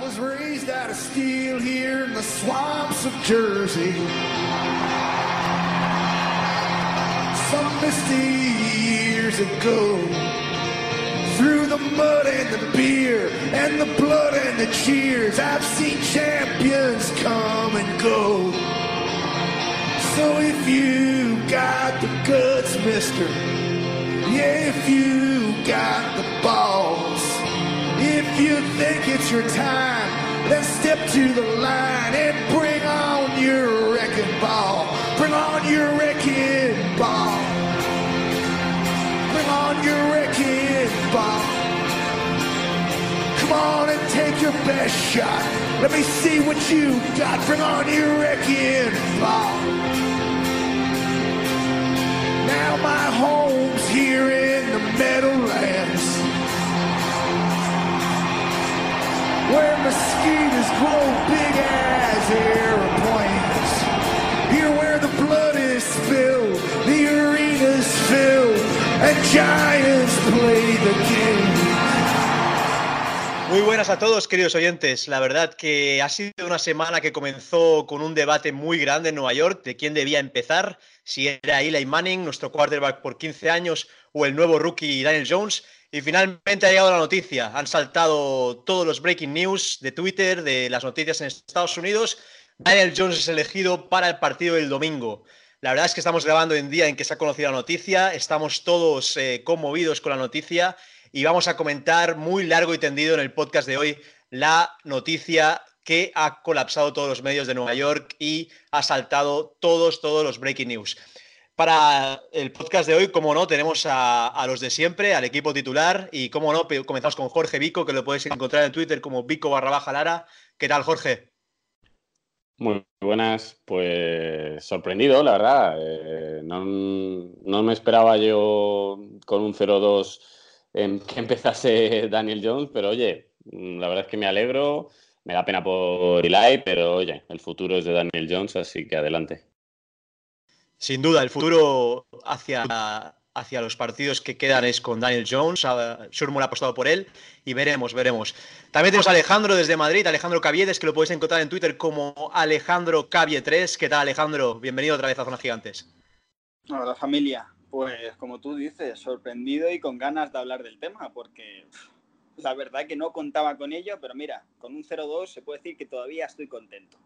was raised out of steel here in the swamps of Jersey. Some misty years ago. Through the mud and the beer and the blood and the cheers, I've seen champions come and go. So if you got the guts, mister, yeah, if you got the balls, if you think it's your time, let's step to the line and bring on your wrecking ball. Bring on your wrecking ball. Bring on your wrecking ball. Come on and take your best shot. Let me see what you got. Bring on your wrecking ball. Now my home's here in the Meadowlands. Where mosquitoes grow big as airplanes. Here where the blood is spilled, the arena's filled, and giants play the game. Muy buenas a todos, queridos oyentes. La verdad que ha sido una semana que comenzó con un debate muy grande en Nueva York de quién debía empezar, si era Eli Manning, nuestro quarterback por 15 años, o el nuevo rookie Daniel Jones. Y finalmente ha llegado la noticia. Han saltado todos los breaking news de Twitter, de las noticias en Estados Unidos. Daniel Jones es elegido para el partido del domingo. La verdad es que estamos grabando en día en que se ha conocido la noticia. Estamos todos eh, conmovidos con la noticia y vamos a comentar muy largo y tendido en el podcast de hoy la noticia que ha colapsado todos los medios de Nueva York y ha saltado todos, todos los breaking news. Para el podcast de hoy, como no, tenemos a, los de siempre, al equipo titular y, como no, comenzamos con Jorge Vico, que lo podéis encontrar en Twitter como Vico barra baja Lara. ¿Qué tal, Jorge? Muy buenas, pues sorprendido, la verdad. Eh, no, no, me esperaba yo con un 0-2 en que empezase Daniel Jones, pero oye, la verdad es que me alegro. Me da pena por Eli, pero oye, el futuro es de Daniel Jones, así que adelante. Sin duda, el futuro hacia, hacia los partidos que quedan es con Daniel Jones. Shurmur ha apostado por él y veremos, veremos. También tenemos a Alejandro desde Madrid, Alejandro Caviedes, que lo podéis encontrar en Twitter como Alejandro Cavie3. ¿Qué tal, Alejandro? Bienvenido otra vez a Zona Gigantes. Hola, familia. Pues como tú dices, sorprendido y con ganas de hablar del tema, porque la verdad que no contaba con ello, pero mira, con un 0-2 se puede decir que todavía estoy contento.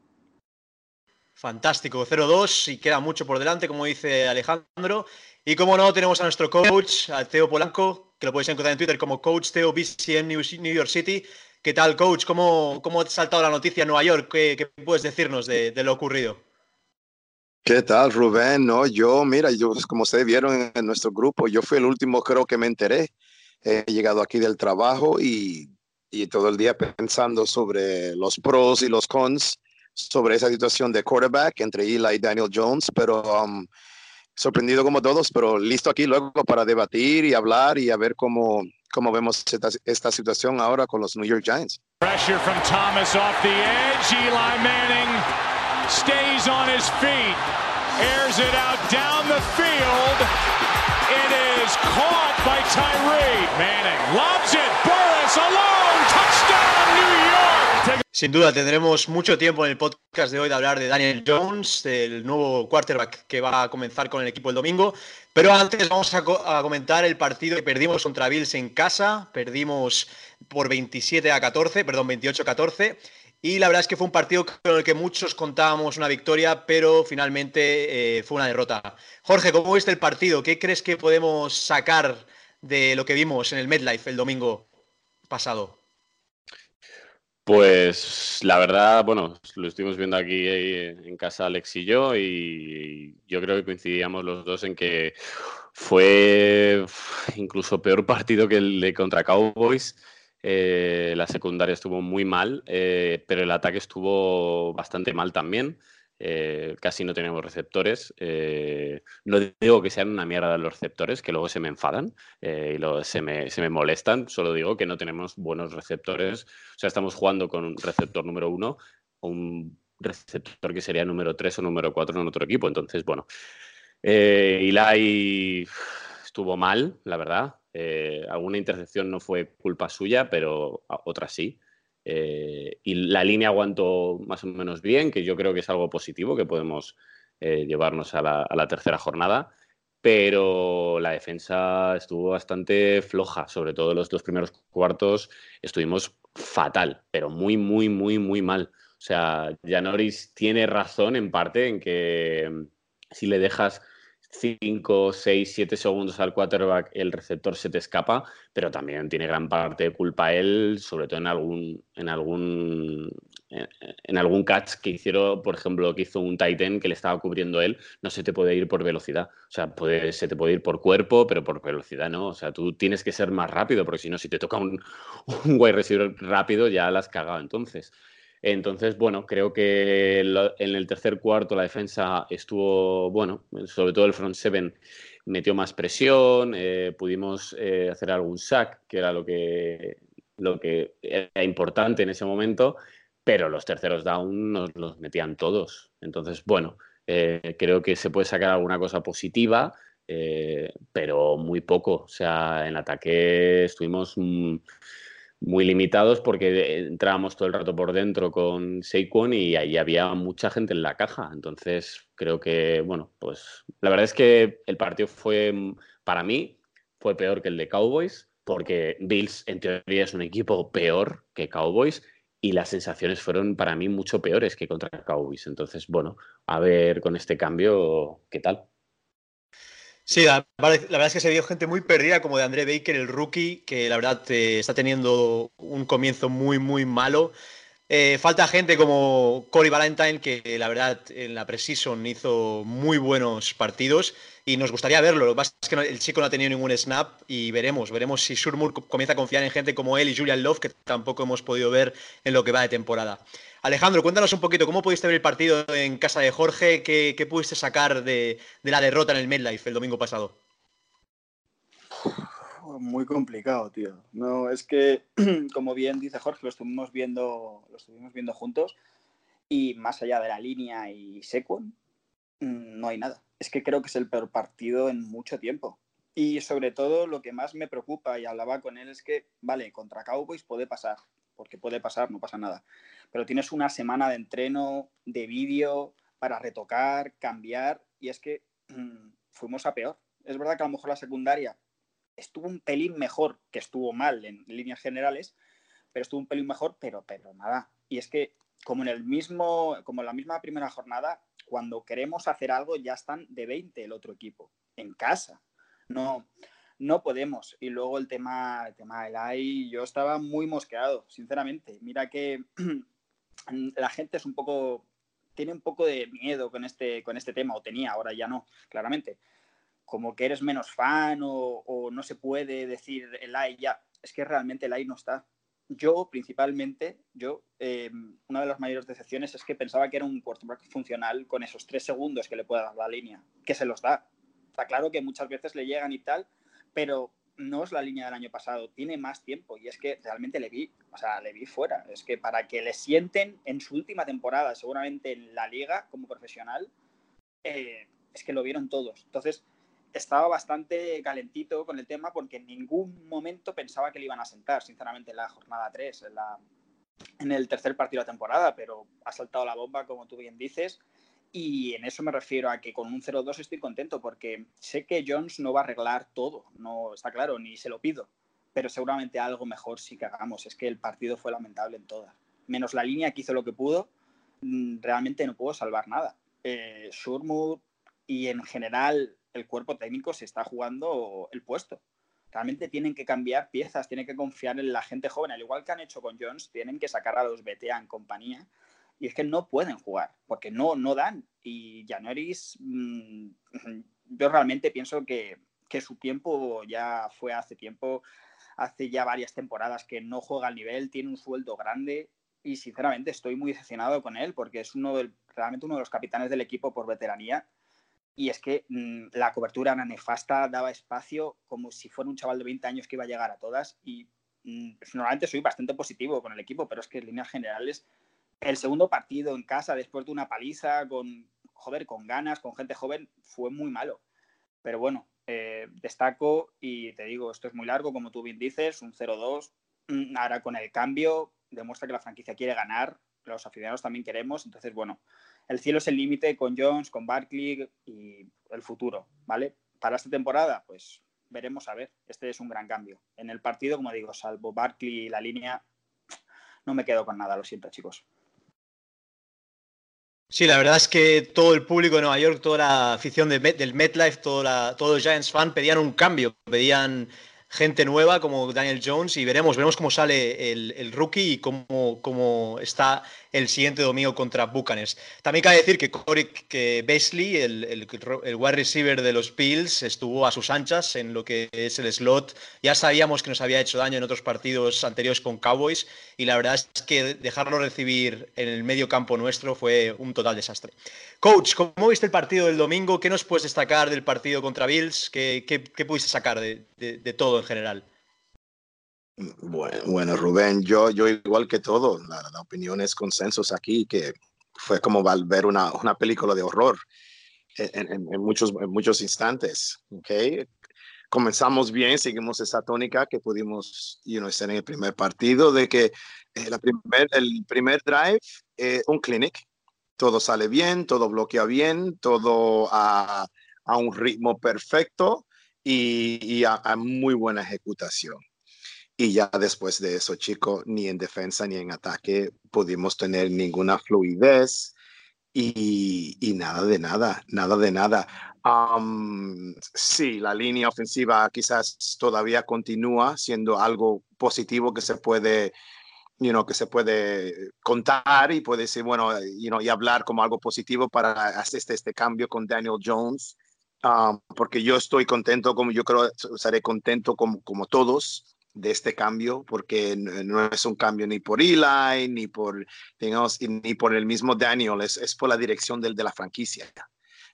Fantástico, 0-2 y queda mucho por delante, como dice Alejandro. Y como no, tenemos a nuestro coach, a Teo Polanco, que lo podéis encontrar en Twitter como Coach Teo BCN New York City. ¿Qué tal, coach? ¿Cómo, cómo ha saltado la noticia en Nueva York? ¿Qué, qué puedes decirnos de, de, lo ocurrido? ¿Qué tal, Rubén? No, yo, mira, yo, como ustedes vieron en nuestro grupo, yo fui el último, creo que me enteré. He llegado aquí del trabajo y, y todo el día pensando sobre los pros y los cons sobre esa situación de quarterback entre Eli y Daniel Jones, pero um, sorprendido como todos, pero listo aquí luego para debatir y hablar y a ver cómo, cómo vemos esta, esta situación ahora con los New York Giants. Pressure from Thomas off the edge. Eli Manning stays on his feet, airs it out down the field. It is caught by Tyree. Manning lobs it. Burris alone. Sin duda tendremos mucho tiempo en el podcast de hoy de hablar de Daniel Jones, el nuevo quarterback que va a comenzar con el equipo el domingo. Pero antes vamos a, co a comentar el partido que perdimos contra Bills en casa. Perdimos por 27 a 14, perdón, 28 a 14. Y la verdad es que fue un partido con el que muchos contábamos una victoria, pero finalmente eh, fue una derrota. Jorge, ¿cómo viste el partido? ¿Qué crees que podemos sacar de lo que vimos en el MedLife el domingo pasado? Pues la verdad, bueno, lo estuvimos viendo aquí en casa Alex y yo y yo creo que coincidíamos los dos en que fue incluso peor partido que el de contra Cowboys. Eh, la secundaria estuvo muy mal, eh, pero el ataque estuvo bastante mal también. Eh, casi no tenemos receptores. Eh, no digo que sean una mierda los receptores, que luego se me enfadan eh, y se me, se me, molestan. Solo digo que no tenemos buenos receptores. O sea, estamos jugando con un receptor número uno un receptor que sería número tres o número cuatro en otro equipo. Entonces, bueno, Eli estuvo mal, la verdad. alguna intercepción no fue culpa suya, pero otra sí. Eh, y la línea aguantó más o menos bien, que yo creo que es algo positivo que podemos eh, llevarnos a la, tercera jornada. Pero la defensa estuvo bastante floja, sobre todo los primeros cuartos estuvimos fatal, pero muy, muy, muy, muy mal. O sea, Janoris tiene razón en parte en que mm, si le dejas 5, 6, 7 segundos al quarterback, el receptor se te escapa, pero también tiene gran parte de culpa él, sobre todo en algún, en algún, en algún catch que hicieron, por ejemplo, que hizo un Titan que le estaba cubriendo él, no se te puede ir por velocidad. O sea, puede, se te puede ir por cuerpo, pero por velocidad no. O sea, tú tienes que ser más rápido, porque si no, si te toca un, un wide receiver rápido, ya la has cagado entonces. Entonces, bueno, creo que en el tercer cuarto la defensa estuvo, bueno, sobre todo el front seven metió más presión, eh, pudimos eh, hacer algún sack, que era lo que, lo que era importante en ese momento, pero los terceros down nos los metían todos. Entonces, bueno, eh, creo que se puede sacar alguna cosa positiva, pero muy poco. O sea, en ataque estuvimos... Mm, muy limitados porque entrábamos todo el rato por dentro con Saquon y ahí había mucha gente en la caja. Entonces, creo que, bueno, pues la verdad es que el partido fue, para mí, fue peor que el de Cowboys, porque Bills en teoría es un equipo peor que Cowboys y las sensaciones fueron para mí mucho peores que contra Cowboys. Entonces, bueno, a ver con este cambio qué tal. Sí, la, verdad es que se vio gente muy perdida, como de André Baker, el rookie, que la verdad eh, está teniendo un comienzo muy, muy malo. Eh, falta gente como Corey Valentine, que la verdad en la preseason hizo muy buenos partidos y nos gustaría verlo. Lo que pasa es que el chico no ha tenido ningún snap y veremos, veremos si Surmur comienza a confiar en gente como él y Julian Love, que tampoco hemos podido ver en lo que va de temporada. Alejandro, cuéntanos un poquito, ¿cómo pudiste ver el partido en casa de Jorge? ¿Qué, pudiste sacar de, la derrota en el MedLife el domingo pasado? Muy complicado, tío. No, es que, como bien dice Jorge, lo estuvimos viendo, lo estuvimos viendo juntos y más allá de la línea y Sequon, mm, no hay nada. Es que creo que es el peor partido en mucho tiempo. Y sobre todo lo que más me preocupa, y hablaba con él, es que, vale, contra Cowboys puede pasar, porque puede pasar, no pasa nada. Pero tienes una semana de entreno, de vídeo, para retocar, cambiar, y es que mm, fuimos a peor. Es verdad que a lo mejor la secundaria estuvo un pelín mejor, que estuvo mal en líneas generales, pero estuvo un pelín mejor, pero, pero nada. Y es que como en el mismo, como en la misma primera jornada, cuando queremos hacer algo ya están de 20 el otro equipo, en casa. No, no podemos. Y luego el tema, el tema del AI, yo estaba muy mosqueado, sinceramente. Mira que la gente es un poco, tiene un poco de miedo con este, con este tema, o tenía, ahora ya no, claramente. Como que eres menos fan o, no se puede decir el AI ya. Es que realmente el AI no está. Yo, principalmente, yo, eh, una de las mayores decepciones es que pensaba que era un quarterback funcional con esos tres segundos que le puede dar la línea, que se los da. Está claro que muchas veces le llegan y tal, pero no es la línea del año pasado, tiene más tiempo y es que realmente le vi, o sea, le vi fuera. Es que para que le sienten en su última temporada, seguramente en la liga como profesional, eh, es que lo vieron todos. Entonces, estaba bastante calentito con el tema porque en ningún momento pensaba que le iban a sentar, sinceramente, en la jornada 3, en, la, en el tercer partido de la temporada, pero ha saltado la bomba, como tú bien dices, y en eso me refiero a que con un 0-2 estoy contento porque sé que Jones no va a arreglar todo, no está claro, ni se lo pido, pero seguramente algo mejor sí que hagamos. Es que el partido fue lamentable en todas. Menos la línea que hizo lo que pudo, mm, realmente no pudo salvar nada. Eh, y en general el cuerpo técnico se está jugando el puesto. Realmente tienen que cambiar piezas, tienen que confiar en la gente joven, al igual que han hecho con Jones, tienen que sacar a los BTA en compañía y es que no pueden jugar, porque no, no dan. Y Janoris, mmm, yo realmente pienso que, que, su tiempo ya fue hace tiempo, hace ya varias temporadas que no juega al nivel, tiene un sueldo grande y sinceramente estoy muy decepcionado con él porque es uno del, realmente uno de los capitanes del equipo por veteranía. Y es que mmm, la cobertura era nefasta, daba espacio como si fuera un chaval de 20 años que iba a llegar a todas. Y mmm, normalmente soy bastante positivo con el equipo, pero es que en líneas generales el segundo partido en casa después de una paliza con, joder, con ganas, con gente joven, fue muy malo. Pero bueno, eh, destaco y te digo, esto es muy largo, como tú bien dices, un 0-2. Mm, ahora con el cambio, demuestra que la franquicia quiere ganar, los aficionados también queremos, entonces bueno, el cielo es el límite con Jones, con Barkley y el futuro, ¿vale? Para esta temporada, pues veremos a ver, este es un gran cambio. En el partido, como digo, salvo Barkley y la línea, no me quedo con nada, lo siento chicos. Sí, la verdad es que todo el público de Nueva York, toda la afición del MetLife, todos los Giants fan pedían un cambio, pedían gente nueva como Daniel Jones y veremos, veremos cómo sale el, rookie y cómo, cómo, está el siguiente domingo contra Buccaneers. También cabe decir que Corey que Beasley, el, el, wide receiver de los Bills, estuvo a sus anchas en lo que es el slot. Ya sabíamos que nos había hecho daño en otros partidos anteriores con Cowboys y la verdad es que dejarlo recibir en el medio campo nuestro fue un total desastre. Coach, ¿cómo viste el partido del domingo? ¿Qué nos puedes destacar del partido contra Bills? ¿Qué, qué, pudiste sacar de, de todo en general? Bueno, bueno, Rubén, yo, yo igual que todo, la, la opinión es consensos aquí, que fue como ver una, una película de horror en, en, muchos, muchos instantes. ¿okay? Comenzamos bien, seguimos esa tónica que pudimos you know, hacer en el primer partido, de que eh, la primer, el primer drive, eh, un clinic, todo sale bien, todo bloquea bien, todo a, a un ritmo perfecto y, y a, a muy buena ejecutación. Y ya después de eso, chico, ni en defensa ni en ataque pudimos tener ninguna fluidez y, nada de nada, nada de nada. Um, sí, la línea ofensiva quizás todavía continúa siendo algo positivo que se puede, you know, que se puede contar y puede decir, bueno, you know, y hablar como algo positivo para hacer este, este cambio con Daniel Jones. Um, porque yo estoy contento, como yo creo, estaré contento como, como todos, de este cambio, porque no es un cambio ni por Eli, ni por, digamos, ni por el mismo Daniel, es, es por la dirección del, de la franquicia.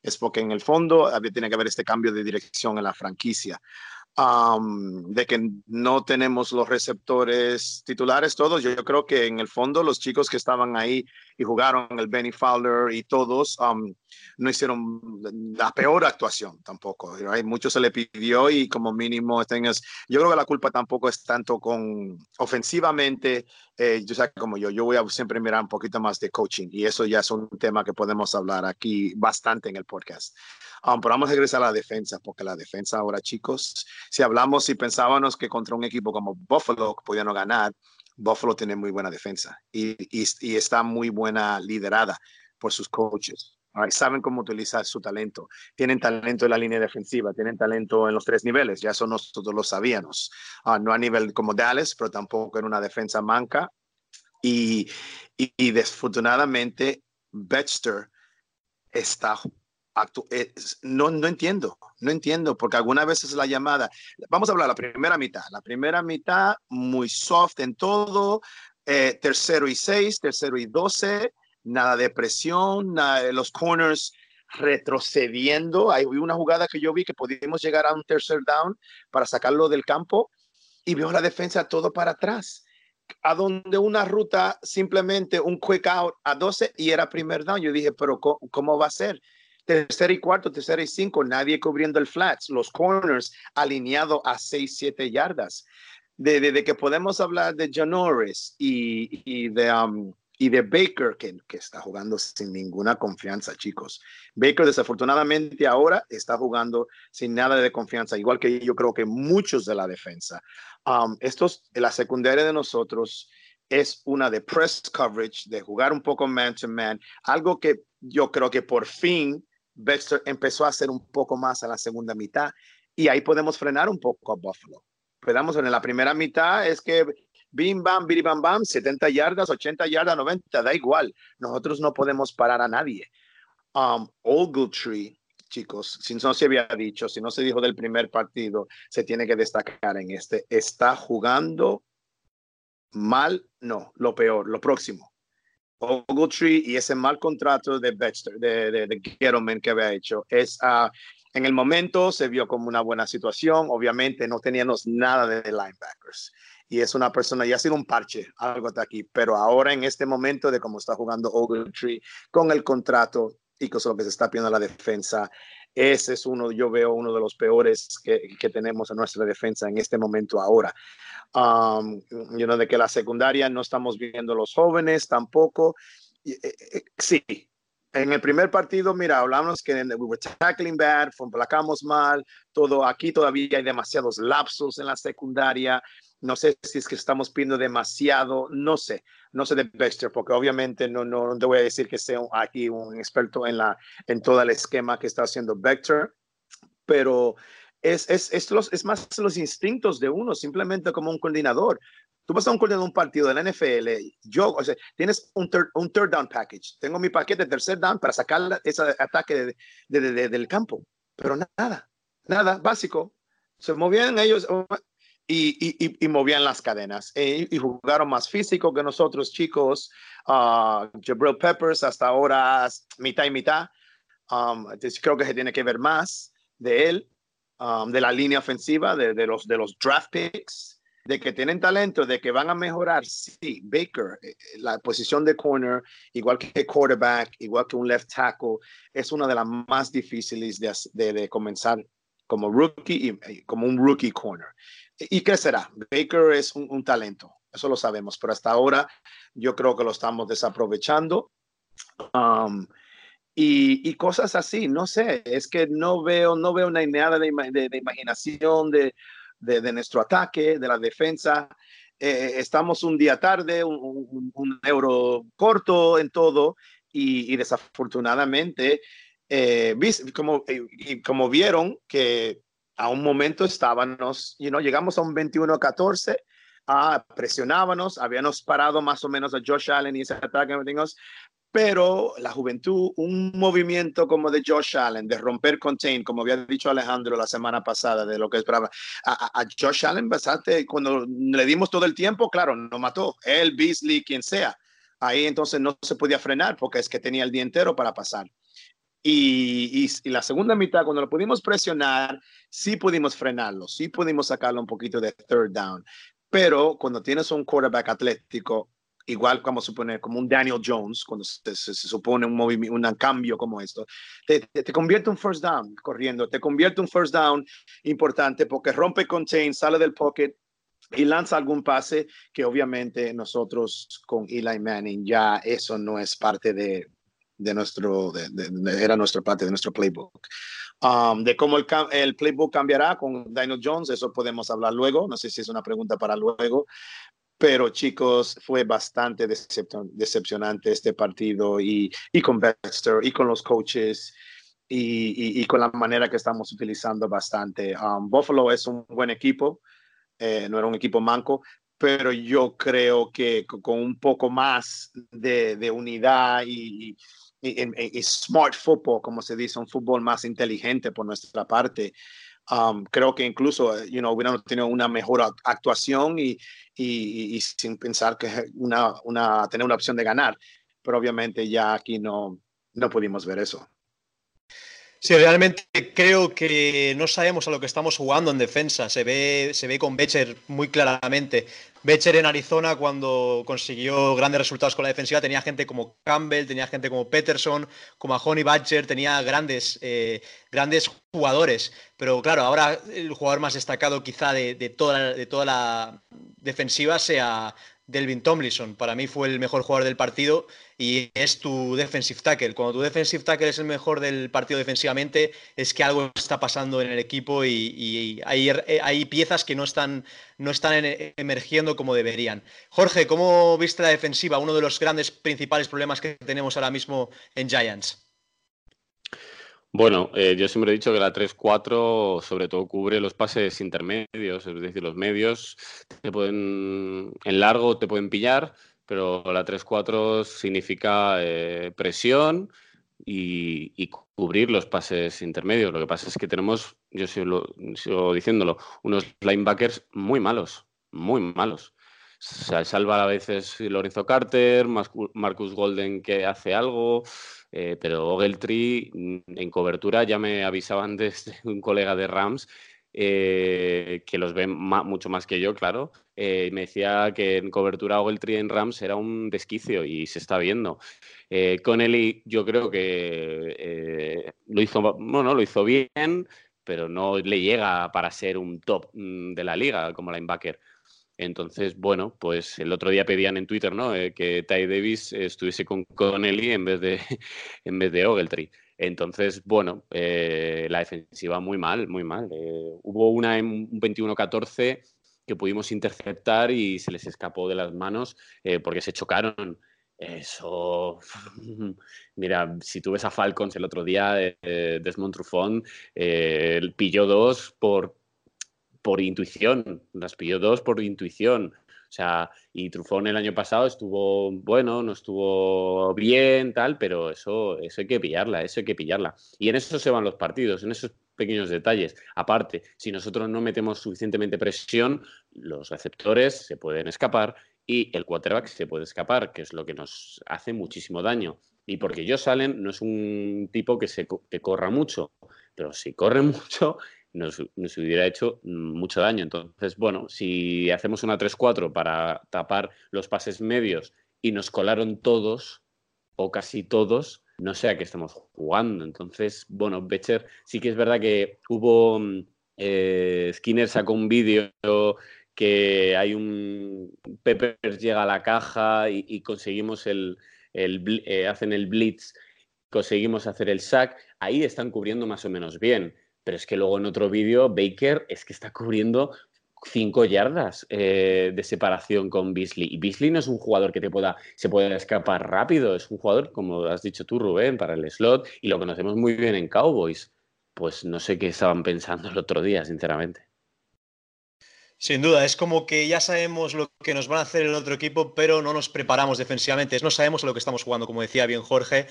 Es porque en el fondo había, tiene que haber este cambio de dirección en la franquicia. Um, de que no tenemos los receptores titulares todos. Yo, yo, creo que en el fondo los chicos que estaban ahí y jugaron el Benny Fowler y todos um, no hicieron la peor actuación tampoco. Hay mucho se le pidió y como mínimo tengas, yo creo que la culpa tampoco es tanto con ofensivamente, eh, yo sé como yo, yo voy a siempre mirar un poquito más de coaching y eso ya es un tema que podemos hablar aquí bastante en el podcast. Um, pero vamos a regresar a la defensa, porque la defensa ahora, chicos, si hablamos, si pensábamos que contra un equipo como Buffalo podían ganar, Buffalo tiene muy buena defensa y, está muy buena liderada por sus coaches. Saben cómo utilizar su talento. Tienen talento en la línea defensiva, tienen talento en los tres niveles, ya eso nosotros lo sabíamos. Uh, no a nivel como Dallas, pero tampoco en una defensa manca. Y, desafortunadamente, Baxter está no, no entiendo, no entiendo, porque algunas veces la llamada, vamos a hablar la primera mitad, la primera mitad muy soft en todo, eh, tercero y seis, tercero y doce, nada de presión, nada, los corners retrocediendo. Hay una jugada que yo vi que pudimos llegar a un tercer down para sacarlo del campo y veo la defensa todo para atrás. A donde una ruta simplemente un quick out a 12 y era primer down. Yo dije, pero ¿cómo, cómo va a ser? Tercera y cuarto, tercera y cinco, nadie cubriendo el flats, los corners alineados a seis, siete yardas. De, que podemos hablar de John Norris y, y de, um, y de Baker, que, que, está jugando sin ninguna confianza, chicos. Baker desafortunadamente ahora está jugando sin nada de confianza, igual que yo creo que muchos de la defensa. Um, estos, la secundaria de nosotros es una de press coverage, de jugar un poco man to man, algo que yo creo que por fin Baxter empezó a hacer un poco más a la segunda mitad y ahí podemos frenar un poco a Buffalo. Podemos en la primera mitad es que bim bam, biri bam bam, 70 yardas, 80 yardas, 90, da igual. Nosotros no podemos parar a nadie. Um, Ogletree, chicos, si no se había dicho, si no se dijo del primer partido, se tiene que destacar en este. Está jugando mal, no, lo peor, lo próximo Ogletree y ese mal contrato de Baxter, de, de, de Gettleman que había hecho, es uh, en el momento se vio como una buena situación. Obviamente no teníamos nada de linebackers y es una persona, ya ha sido un parche, algo hasta aquí, pero ahora en este momento de cómo está jugando Ogletree con el contrato y con lo que se está pidiendo la defensa, ese es uno, yo veo uno de los peores que, que tenemos en nuestra defensa en este momento ahora. Um, you know, de que la secundaria no estamos viendo los jóvenes tampoco. Eh, eh, sí, en el primer partido, mira, hablamos que we were tackling bad, placamos mal, todo aquí todavía hay demasiados lapsos en la secundaria. No sé si es que estamos pidiendo demasiado, no sé, no sé de Baxter, porque obviamente no, no, te voy a decir que sea aquí un experto en, la, en todo el esquema que está haciendo Vector, pero es, es, es, los, es más los instintos de uno, simplemente como un coordinador. Tú vas a un coordinador de un partido de la NFL, yo, o sea, tienes un third, un third down package. Tengo mi paquete de tercer down para sacar ese ataque de, de, del campo, pero nada, nada, básico. Se movían ellos y, y, y, movían las cadenas e, y jugaron más físico que nosotros, chicos. Uh, Jabril Peppers hasta ahora mitad y mitad. Um, creo que se tiene que ver más de él, um, de la línea ofensiva, de, de, los, de los draft picks de que tienen talento, de que van a mejorar, sí, Baker, eh, la posición de corner, igual que quarterback, igual que un left tackle, es una de las más difíciles de, de, comenzar como rookie y como un rookie corner. ¿Y qué será? Baker es un, talento, eso lo sabemos, pero hasta ahora yo creo que lo estamos desaprovechando. Um, y, y, cosas así, no sé, es que no veo, no veo una nada de, de, de imaginación, de, de, nuestro ataque, de la defensa. Eh, estamos un día tarde, un, euro corto en todo y, desafortunadamente, eh, como, y como vieron que a un momento estábamos, you know, llegamos a un 21-14, ah, presionábamos, habíamos parado más o menos a Josh Allen y ese ataque, pero la juventud, un movimiento como de Josh Allen, de romper contain, como había dicho Alejandro la semana pasada, de lo que esperaba, a, a Josh Allen, bastante, cuando le dimos todo el tiempo, claro, no mató, él, Beasley, quien sea. Ahí entonces no se podía frenar porque es que tenía el día entero para pasar. Y, y, y, la segunda mitad, cuando lo pudimos presionar, sí pudimos frenarlo, sí pudimos sacarlo un poquito de third down. Pero cuando tienes un quarterback atlético, igual como suponer, como un Daniel Jones, cuando se, supone un un cambio como esto, te, te, convierte un first down corriendo, te convierte un first down importante porque rompe contain, sale del pocket y lanza algún pase que obviamente nosotros con Eli Manning ya eso no es parte de, de nuestro, de, era nuestra parte de nuestro playbook. Um, de cómo el, el, playbook cambiará con Daniel Jones, eso podemos hablar luego, no sé si es una pregunta para luego, pero chicos, fue bastante decepcionante este partido y, y con Baxter y con los coaches y, y, con la manera que estamos utilizando bastante. Um, Buffalo es un buen equipo, eh, no era un equipo manco, pero yo creo que con un poco más de, de unidad y, y, smart football, como se dice, un fútbol más inteligente por nuestra parte, Um, creo que incluso, eh, you know, hubiéramos tenido una mejor actuación y, y, y sin pensar que una, una, tener una opción de ganar. Pero obviamente ya aquí no, no pudimos ver eso. Sí, realmente creo que no sabemos a lo que estamos jugando en defensa. Se ve, se ve con Becher muy claramente. Becher en Arizona, cuando consiguió grandes resultados con la defensiva, tenía gente como Campbell, tenía gente como Peterson, como a Honey Badger, tenía grandes, eh, grandes jugadores. Pero claro, ahora el jugador más destacado quizá de, de, toda, de toda la defensiva sea Delvin Tomlinson. Para mí fue el mejor jugador del partido y es tu defensive tackle. Cuando tu defensive tackle es el mejor del partido defensivamente, es que algo está pasando en el equipo y, hay, piezas que no están, no están emergiendo como deberían. Jorge, ¿cómo viste la defensiva? Uno de los grandes principales problemas que tenemos ahora mismo en Giants. Bueno, eh, yo siempre he dicho que la 3-4 sobre todo cubre los pases intermedios, es decir, los medios te pueden, en largo te pueden pillar, pero la 3-4 significa eh, presión y, cubrir los pases intermedios. Lo que pasa es que tenemos, yo sigo, diciéndolo, unos linebackers muy malos, muy malos. Se salva a veces Lorenzo Carter, Marcus Golden que hace algo, eh, pero Ogletree mm, en cobertura ya me avisaban desde un colega de Rams eh, que los ven mucho más que yo, claro, eh, me decía que en cobertura Ogletree en Rams era un desquicio y se está viendo. Eh, Connelly yo creo que lo hizo, bueno, lo hizo bien, pero no le llega para ser un top mm, de la liga como linebacker. Entonces, bueno, pues el otro día pedían en Twitter ¿no? que Ty Davis estuviese con Connelly en vez de, en vez de Ogletree. Entonces, bueno, eh, la defensiva muy mal, muy mal. Eh, hubo una en un 21-14 que pudimos interceptar y se les escapó de las manos eh, porque se chocaron. Eso, mira, si tú ves a Falcons el otro día, Desmond pilló dos por, por intuición, las pilló dos por intuición. O sea, y Trufón el año pasado estuvo bueno, no estuvo bien, tal, pero eso, eso hay que pillarla, eso hay que pillarla. Y en eso se van los partidos, en esos pequeños detalles. Aparte, si nosotros no metemos suficientemente presión, los receptores se pueden escapar y el quarterback se puede escapar, que es lo que nos hace muchísimo daño. Y porque Josh Allen no es un tipo que, se, que corra mucho, pero si corre mucho nos, hubiera hecho mucho daño. Entonces, bueno, si hacemos una 3-4 para tapar los pases medios y nos colaron todos, o casi todos, no sé a qué estamos jugando. Entonces, bueno, Becher sí que es verdad que hubo. Mm, eh, Skinner sacó un vídeo que hay un. Peppers llega a la caja y, conseguimos el. Eh, hacen el blitz, conseguimos hacer el sack. Ahí están cubriendo más o menos bien. Pero es que luego en otro vídeo, Baker es que está cubriendo cinco yardas eh, de separación con Beasley. Y Beasley no es un jugador que te pueda, se pueda escapar rápido, es un jugador, como has dicho tú, Rubén, para el slot, y lo conocemos muy bien en Cowboys. Pues no sé qué estaban pensando el otro día, sinceramente. Sin duda, es como que ya sabemos lo que nos van a hacer el otro equipo, pero no nos preparamos defensivamente. No sabemos a lo que estamos jugando, como decía bien Jorge.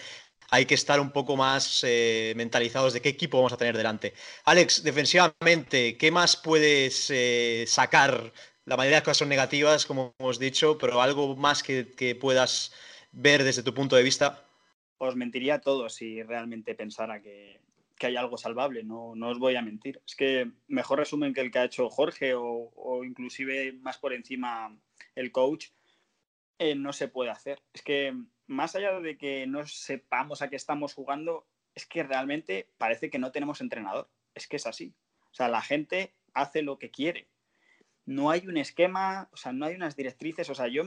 Hay que estar un poco más eh, mentalizados de qué equipo vamos a tener delante. Alex, defensivamente, ¿qué más puedes eh, sacar? La mayoría de las cosas son negativas, como hemos dicho, pero algo más que, puedas ver desde tu punto de vista. Os mentiría a todos si realmente pensara que, que hay algo salvable, no, no, os voy a mentir. Es que mejor resumen que el que ha hecho Jorge o, inclusive más por encima el coach, eh, no se puede hacer. Es que más allá de que no sepamos a qué estamos jugando, es que realmente parece que no tenemos entrenador. Es que es así. O sea, la gente hace lo que quiere. No hay un esquema, o sea, no hay unas directrices. O sea, yo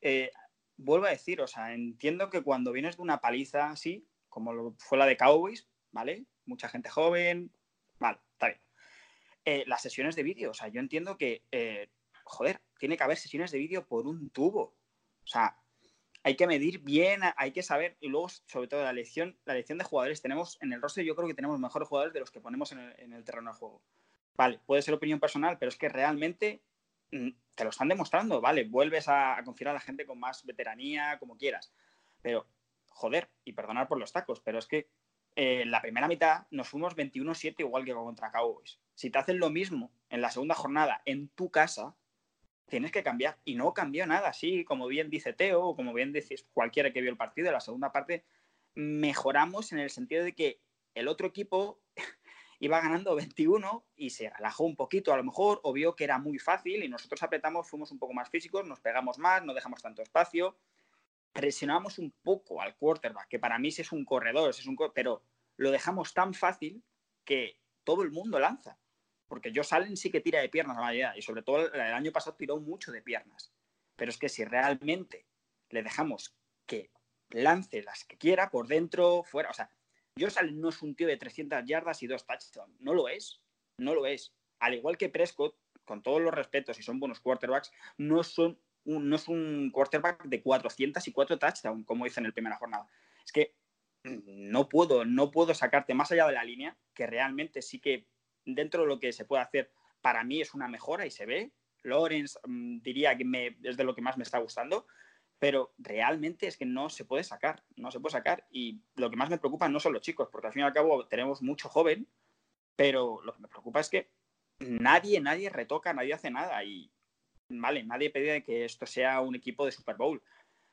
eh, vuelvo a decir, o sea, entiendo que cuando vienes de una paliza así, como fue la de Cowboys, ¿vale? Mucha gente joven, vale, está bien. Eh, las sesiones de vídeo, o sea, yo entiendo que, eh, joder, tiene que haber sesiones de vídeo por un tubo. O sea, hay que medir bien, hay que saber, y luego, sobre todo, la lección, la lección de jugadores, tenemos en el roster, yo creo que tenemos mejores jugadores de los que ponemos en el, terreno de juego. Vale, puede ser opinión personal, pero es que realmente mm, te lo están demostrando, vale, vuelves a, a confiar a la gente con más veteranía, como quieras. Pero, joder, y perdonar por los tacos, pero es que en eh, la primera mitad nos fuimos 21-7 igual que contra Cowboys. Si te hacen lo mismo en la segunda jornada en tu casa, tienes que cambiar. Y no cambió nada, sí, como bien dice Teo, o como bien dices cualquiera que vio el partido, en la segunda parte mejoramos en el sentido de que el otro equipo iba ganando 21 y se relajó un poquito a lo mejor, o vio que era muy fácil y nosotros apretamos, fuimos un poco más físicos, nos pegamos más, no dejamos tanto espacio presionamos un poco al quarterback, que para mí sí es un corredor, es un pero lo dejamos tan fácil que todo el mundo lanza. Porque yo Salen sí que tira de piernas la mayoría, y sobre todo el año pasado tiró mucho de piernas. Pero es que si realmente le dejamos que lance las que quiera, por dentro, fuera, o sea, yo Salen no es un tío de 300 yardas y dos touchdowns, no lo es, no lo es. Al igual que Prescott, con todos los respetos y son buenos quarterbacks, no son no es un quarterback de 400 y 4 touchdowns, como hice en el primera jornada. Es que no puedo, no puedo sacarte más allá de la línea, que realmente sí que dentro de lo que se puede hacer, para mí es una mejora y se ve. Lawrence mm, diría que me, es de lo que más me está gustando, pero realmente es que no se puede sacar, no se puede sacar. Y lo que más me preocupa no son los chicos, porque al fin y al cabo tenemos mucho joven, pero lo que me preocupa es que nadie, nadie retoca, nadie hace nada. Y, vale, nadie pide que esto sea un equipo de Super Bowl,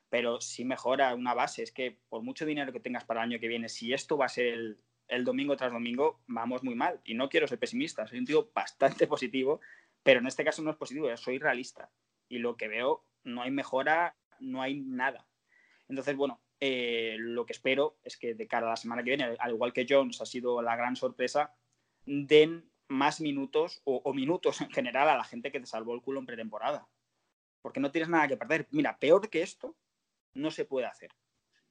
pero sí mejora una base. Es que por mucho dinero que tengas para el año que viene, si esto va a ser el domingo tras domingo vamos muy mal. Y no quiero ser pesimista, soy un tío bastante positivo, pero en este caso no es positivo, soy realista. Y lo que veo, no hay mejora, no hay nada. Entonces, bueno, eh, lo que espero es que de cara a la semana que viene, al igual que Jones ha sido la gran sorpresa, den más minutos o, minutos en general a la gente que te salvó el culo en pretemporada. Porque no tienes nada que perder. Mira, peor que esto no se puede hacer.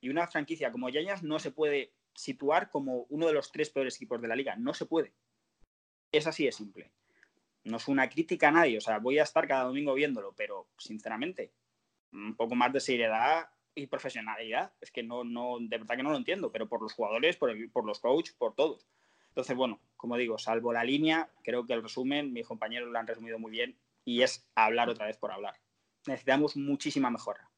Y una franquicia como Giants no se puede situar como uno de los tres peores equipos de la liga. No se puede. Es así de simple. No es una crítica a nadie. O sea, voy a estar cada domingo viéndolo, pero sinceramente, un poco más de seriedad y profesionalidad. Es que no, no, de verdad que no lo entiendo, pero por los jugadores, por, por los coaches, por todos. Entonces, bueno, como digo, salvo la línea, creo que el resumen, mis compañeros lo han resumido muy bien y es hablar otra vez por hablar. Necesitamos muchísima mejora.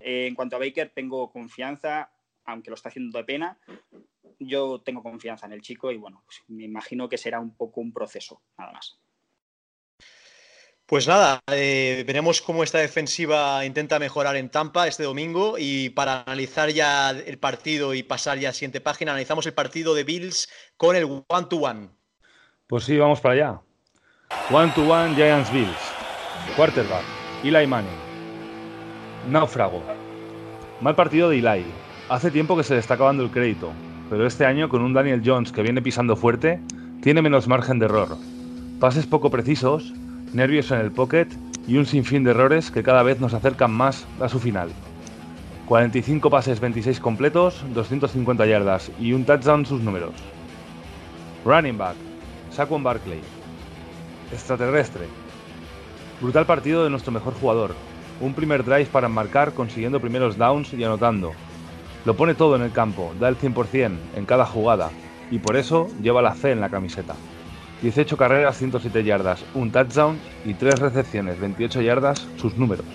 Eh, en cuanto a Baker, tengo confianza, aunque lo está haciendo de pena. Yo tengo confianza en el chico y bueno, pues me imagino que será un poco un proceso, nada más. Pues nada, eh, veremos cómo esta defensiva intenta mejorar en Tampa este domingo y para analizar ya el partido y pasar ya a la siguiente página, analizamos el partido de Bills con el one-to-one. Pues sí, vamos para allá. One-to-one Giants Bills. Quarterback, Eli Manning. Náufrago. Mal partido de Eli. Hace tiempo que se le está acabando el crédito, pero este año con un Daniel Jones que viene pisando fuerte, tiene menos margen de error. Pases poco precisos nervios en el pocket y un sinfín de errores que cada vez nos acercan más a su final. 45 pases 26 completos, 250 yardas y un touchdown sus números. Running back, Saquon Barkley. Extraterrestre. Brutal partido de nuestro mejor jugador. Un primer drive para marcar consiguiendo primeros downs y anotando. Lo pone todo en el campo, da el 100% en cada jugada y por eso lleva la C en la camiseta. 18 carreras, 107 yardas, un touchdown y 3 recepciones, 28 yardas, sus números.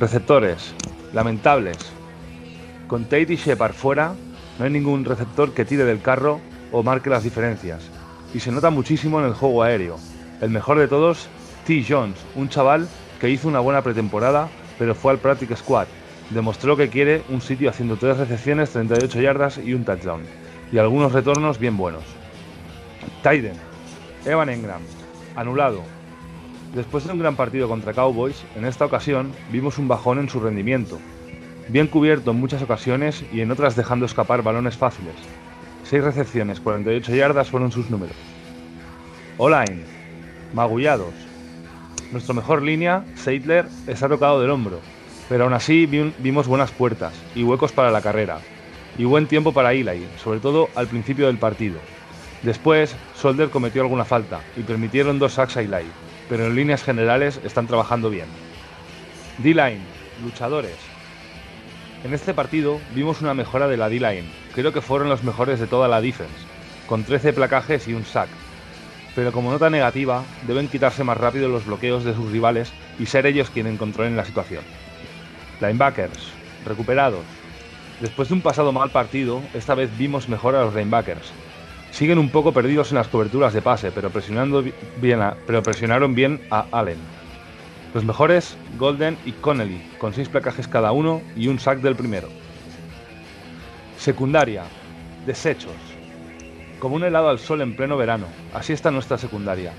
Receptores, lamentables. Con Tate y Shepard fuera, no hay ningún receptor que tire del carro o marque las diferencias. Y se nota muchísimo en el juego aéreo. El mejor de todos, T. Jones, un chaval que hizo una buena pretemporada, pero fue al Practice Squad. Demostró que quiere un sitio haciendo 3 recepciones, 38 yardas y un touchdown. Y algunos retornos bien buenos. Tyden, Evan Engram, anulado. Después de un gran partido contra Cowboys, en esta ocasión vimos un bajón en su rendimiento. Bien cubierto en muchas ocasiones y en otras dejando escapar balones fáciles. 6 recepciones, 48 yardas fueron sus números. Online, magullados. Nuestro mejor línea, Seidler, está tocado del hombro, pero aún así vimos buenas puertas y huecos para la carrera, y buen tiempo para Eli, sobre todo al principio del partido. Después, Solder cometió alguna falta y permitieron dos sacks a Eli, pero en líneas generales están trabajando bien. D-Line, luchadores. En este partido vimos una mejora de la D-Line, creo que fueron los mejores de toda la defense, con 13 placajes y un sack. Pero como nota negativa, deben quitarse más rápido los bloqueos de sus rivales y ser ellos quienes controlen la situación. Linebackers, recuperados. Después de un pasado mal partido, esta vez vimos mejor a los linebackers, Siguen un poco perdidos en las coberturas de pase, pero, bien pero presionaron bien a Allen. Los mejores, Golden y Connelly, con seis placajes cada uno y un sack del primero. Secundaria, desechos. Como un helado al sol en pleno verano, así está nuestra secundaria.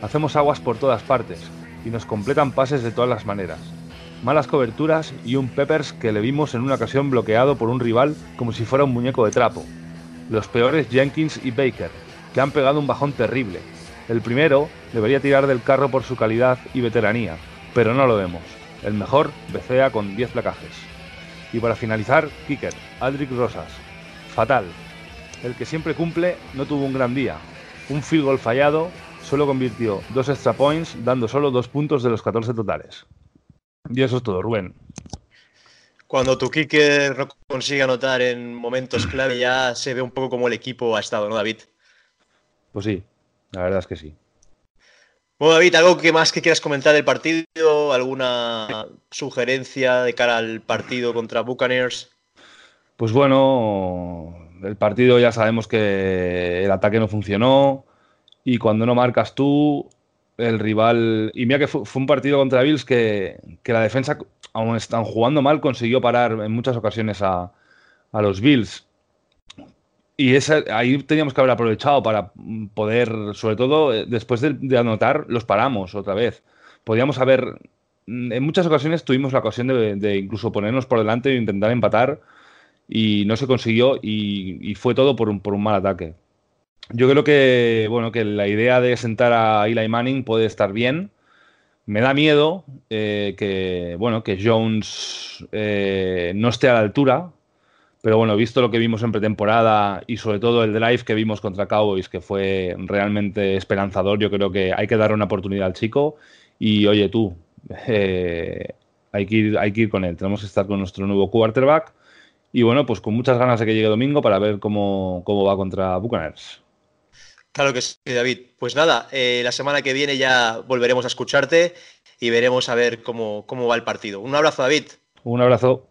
Hacemos aguas por todas partes y nos completan pases de todas las maneras. Malas coberturas y un Peppers que le vimos en una ocasión bloqueado por un rival como si fuera un muñeco de trapo, los peores Jenkins y Baker, que han pegado un bajón terrible. El primero debería tirar del carro por su calidad y veteranía, pero no lo vemos. El mejor, Becea con 10 placajes. Y para finalizar, Kicker, Aldrich Rosas. Fatal. El que siempre cumple no tuvo un gran día. Un field goal fallado, solo convirtió dos extra points, dando solo dos puntos de los 14 totales. Y eso es todo, Rubén. Cuando tu kicker no consigue anotar en momentos clave, ya se ve un poco como el equipo ha estado, ¿no, David? Pues sí, la verdad es que sí. Bueno, David, ¿algo que más que quieras comentar del partido? ¿Alguna sugerencia de cara al partido contra Buccaneers? Pues bueno, el partido ya sabemos que el ataque no funcionó y cuando no marcas tú, el rival. Y mira que fue, un partido contra Bills que, que, la defensa aún están jugando mal, consiguió parar en muchas ocasiones a, los Bills. Y esa, ahí teníamos que haber aprovechado para poder, sobre todo eh, después de, anotar, los paramos otra vez. Podíamos haber, mm, en muchas ocasiones tuvimos la ocasión de, incluso ponernos por delante e intentar empatar y no se consiguió y, fue todo por un, por un, mal ataque. Yo creo que, bueno, que la idea de sentar a Eli Manning puede estar bien. Me da miedo eh, que, bueno, que Jones eh, no esté a la altura, pero bueno, visto lo que vimos en pretemporada y sobre todo el drive que vimos contra Cowboys, que fue realmente esperanzador, yo creo que hay que darle una oportunidad al chico. Y oye, tú, eh, hay, que ir, hay que ir con él. Tenemos que estar con nuestro nuevo quarterback. Y bueno, pues con muchas ganas de que llegue domingo para ver cómo, cómo va contra Buccaneers. Claro que sí, David. Pues nada, eh, la semana que viene ya volveremos a escucharte y veremos a ver cómo, cómo va el partido. Un abrazo, David. Un abrazo.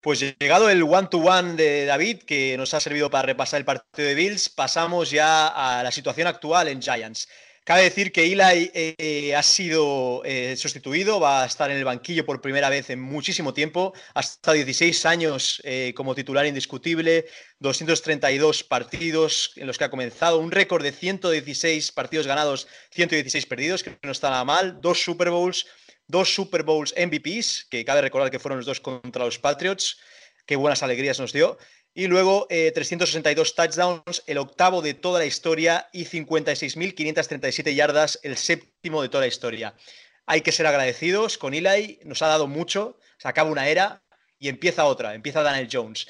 Pues llegado el one-to-one de David, que nos ha servido para repasar el partido de Bills, pasamos ya a la situación actual en Giants. Cabe decir que Eli eh, ha sido eh, sustituido, va a estar en el banquillo por primera vez en muchísimo tiempo, ha estado 16 años eh, como titular indiscutible, 232 partidos en los que ha comenzado, un récord de 116 partidos ganados, 116 perdidos, que no está nada mal, dos Super Bowls, dos Super Bowls MVPs, que cabe recordar que fueron los dos contra los Patriots, qué buenas alegrías nos dio. Y luego 362 eh, touchdowns, el octavo de toda la historia, y 56.537 yardas, el séptimo de toda la historia. Hay que ser agradecidos con Eli, nos ha dado mucho, se acaba una era y empieza otra, empieza Daniel Jones.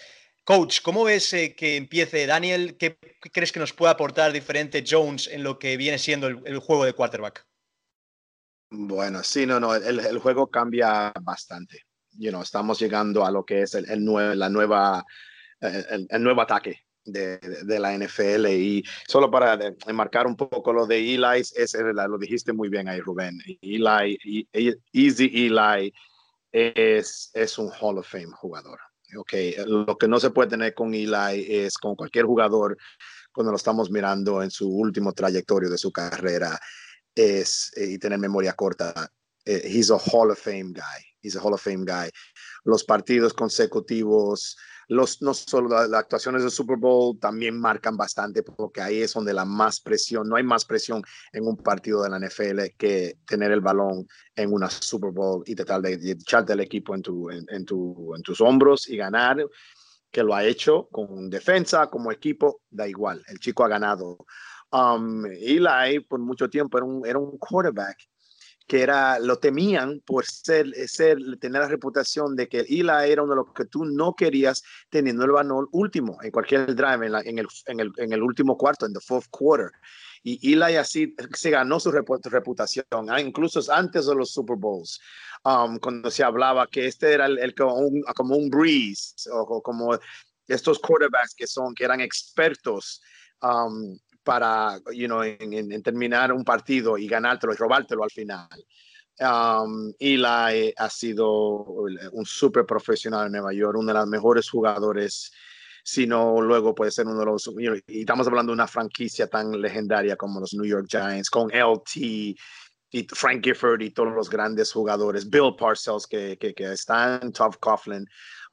Coach, ¿cómo ves eh, que empiece Daniel? ¿Qué, crees que nos puede aportar diferente Jones en lo que viene siendo el juego de quarterback? Bueno, sí, no, no, el, juego cambia bastante. You know, estamos llegando a lo que es el, la nueva, el, nuevo ataque de, de, la NFL. Y solo para enmarcar un poco lo de Eli, es, lo dijiste muy bien ahí, Rubén. Eli, Easy Eli es, es un Hall of Fame jugador. Okay. Lo que no se puede tener con Eli es con cualquier jugador cuando lo estamos mirando en su último trayectorio de su carrera es, eh, y tener memoria corta, eh, he's a Hall of Fame guy. He's a Hall of Fame guy. Los partidos consecutivos, los, no solo las, actuaciones del Super Bowl también marcan bastante porque ahí es donde la más presión, no hay más presión en un partido de la NFL que tener el balón en una Super Bowl y tratar de, echarte el equipo en, tu, en, tu, en tus hombros y ganar que lo ha hecho con defensa, como equipo, da igual, el chico ha ganado. Um, Eli por mucho tiempo era un, era un quarterback que era, lo temían por ser, ser, tener la reputación de que Eli era uno de los que tú no querías teniendo el balón último en cualquier drive, en, en, el, en, el, en, el, último cuarto, en the fourth quarter. Y Eli así se ganó su reputación, ¿ah? incluso antes de los Super Bowls, um, cuando se hablaba que este era el, como, un, como un breeze, o, como estos quarterbacks que son, que eran expertos um, para, you know, en, terminar un partido y ganártelo y robártelo al final. Um, Eli ha sido un súper profesional en Nueva York, uno de los mejores jugadores, si no luego puede ser uno de los, y estamos hablando de una franquicia tan legendaria como los New York Giants, con LT, Frank Gifford y todos los grandes jugadores, Bill Parcells que, que, que están, Todd Coughlin,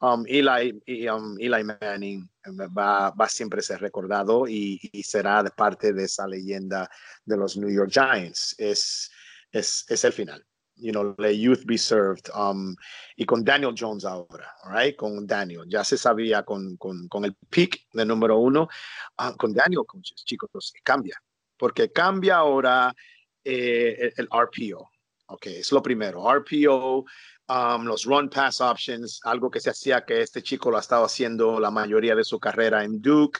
um, Eli, um, Eli Manning va, va siempre a ser recordado y, y, será parte de esa leyenda de los New York Giants. Es, es, es el final. You know, let youth be served. Um, y con Daniel Jones ahora, right? Con Daniel. Ya se sabía con, con, con el pick de número uno. Uh, con Daniel, chicos, cambia. Porque cambia ahora eh, el, RPO. Ok, es lo primero. RPO, um, los run pass options, algo que se hacía que este chico lo ha estado haciendo la mayoría de su carrera en Duke.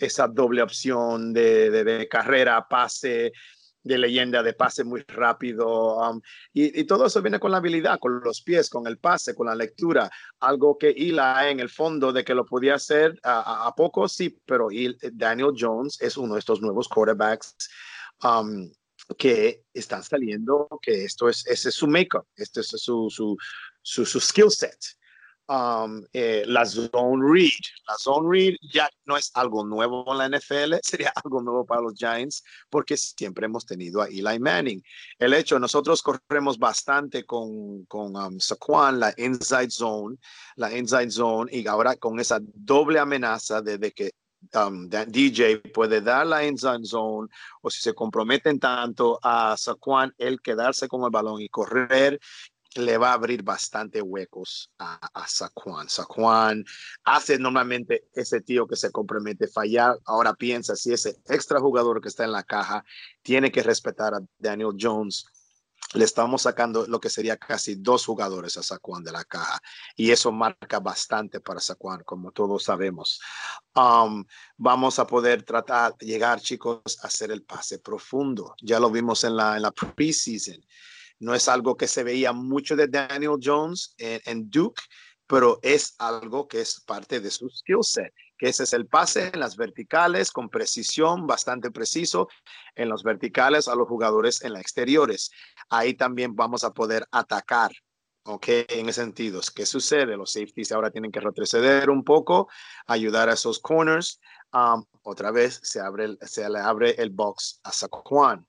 esa doble opción de, de, carrera, pase, de leyenda, de pase muy rápido. Um, y, todo eso viene con la habilidad, con los pies, con el pase, con la lectura. Algo que Ila en el fondo de que lo podía hacer a, a, poco, sí, pero Daniel Jones es uno de estos nuevos quarterbacks. Um, que están saliendo, que esto es, ese es su makeup, este es su, su, su, skill set. um, eh, la zone read. La zone read ya no es algo nuevo en la NFL, sería algo nuevo para los Giants porque siempre hemos tenido a Eli Manning. El hecho, nosotros corremos bastante con, con um, Saquon, la inside zone, la inside zone, y ahora con esa doble amenaza de que DJ puede dar la inside zone o si se comprometen tanto a Saquon, el quedarse con el balón y correr le va a abrir bastante huecos a, a Saquon. Saquon hace normalmente ese tío que se compromete fallar. Ahora piensa si ese extra jugador que está en la caja tiene que respetar a Daniel Jones. Le estamos sacando lo que sería casi dos jugadores a Saquon de la caja. Y eso marca bastante para Saquon, como todos sabemos. Um, vamos a poder tratar llegar, chicos, a hacer el pase profundo. Ya lo vimos en la, en la preseason. No es algo que se veía mucho de Daniel Jones en, Duke, pero es algo que es parte de su skill set, que ese es el pase en las verticales con precisión, bastante preciso, en los verticales a los jugadores en las exteriores. Ahí también vamos a poder atacar. ¿ok? En ese sentido, ¿qué sucede? Los safeties ahora tienen que retroceder un poco, ayudar a esos corners. Um, otra vez se, abre, se le abre el box a Saquon.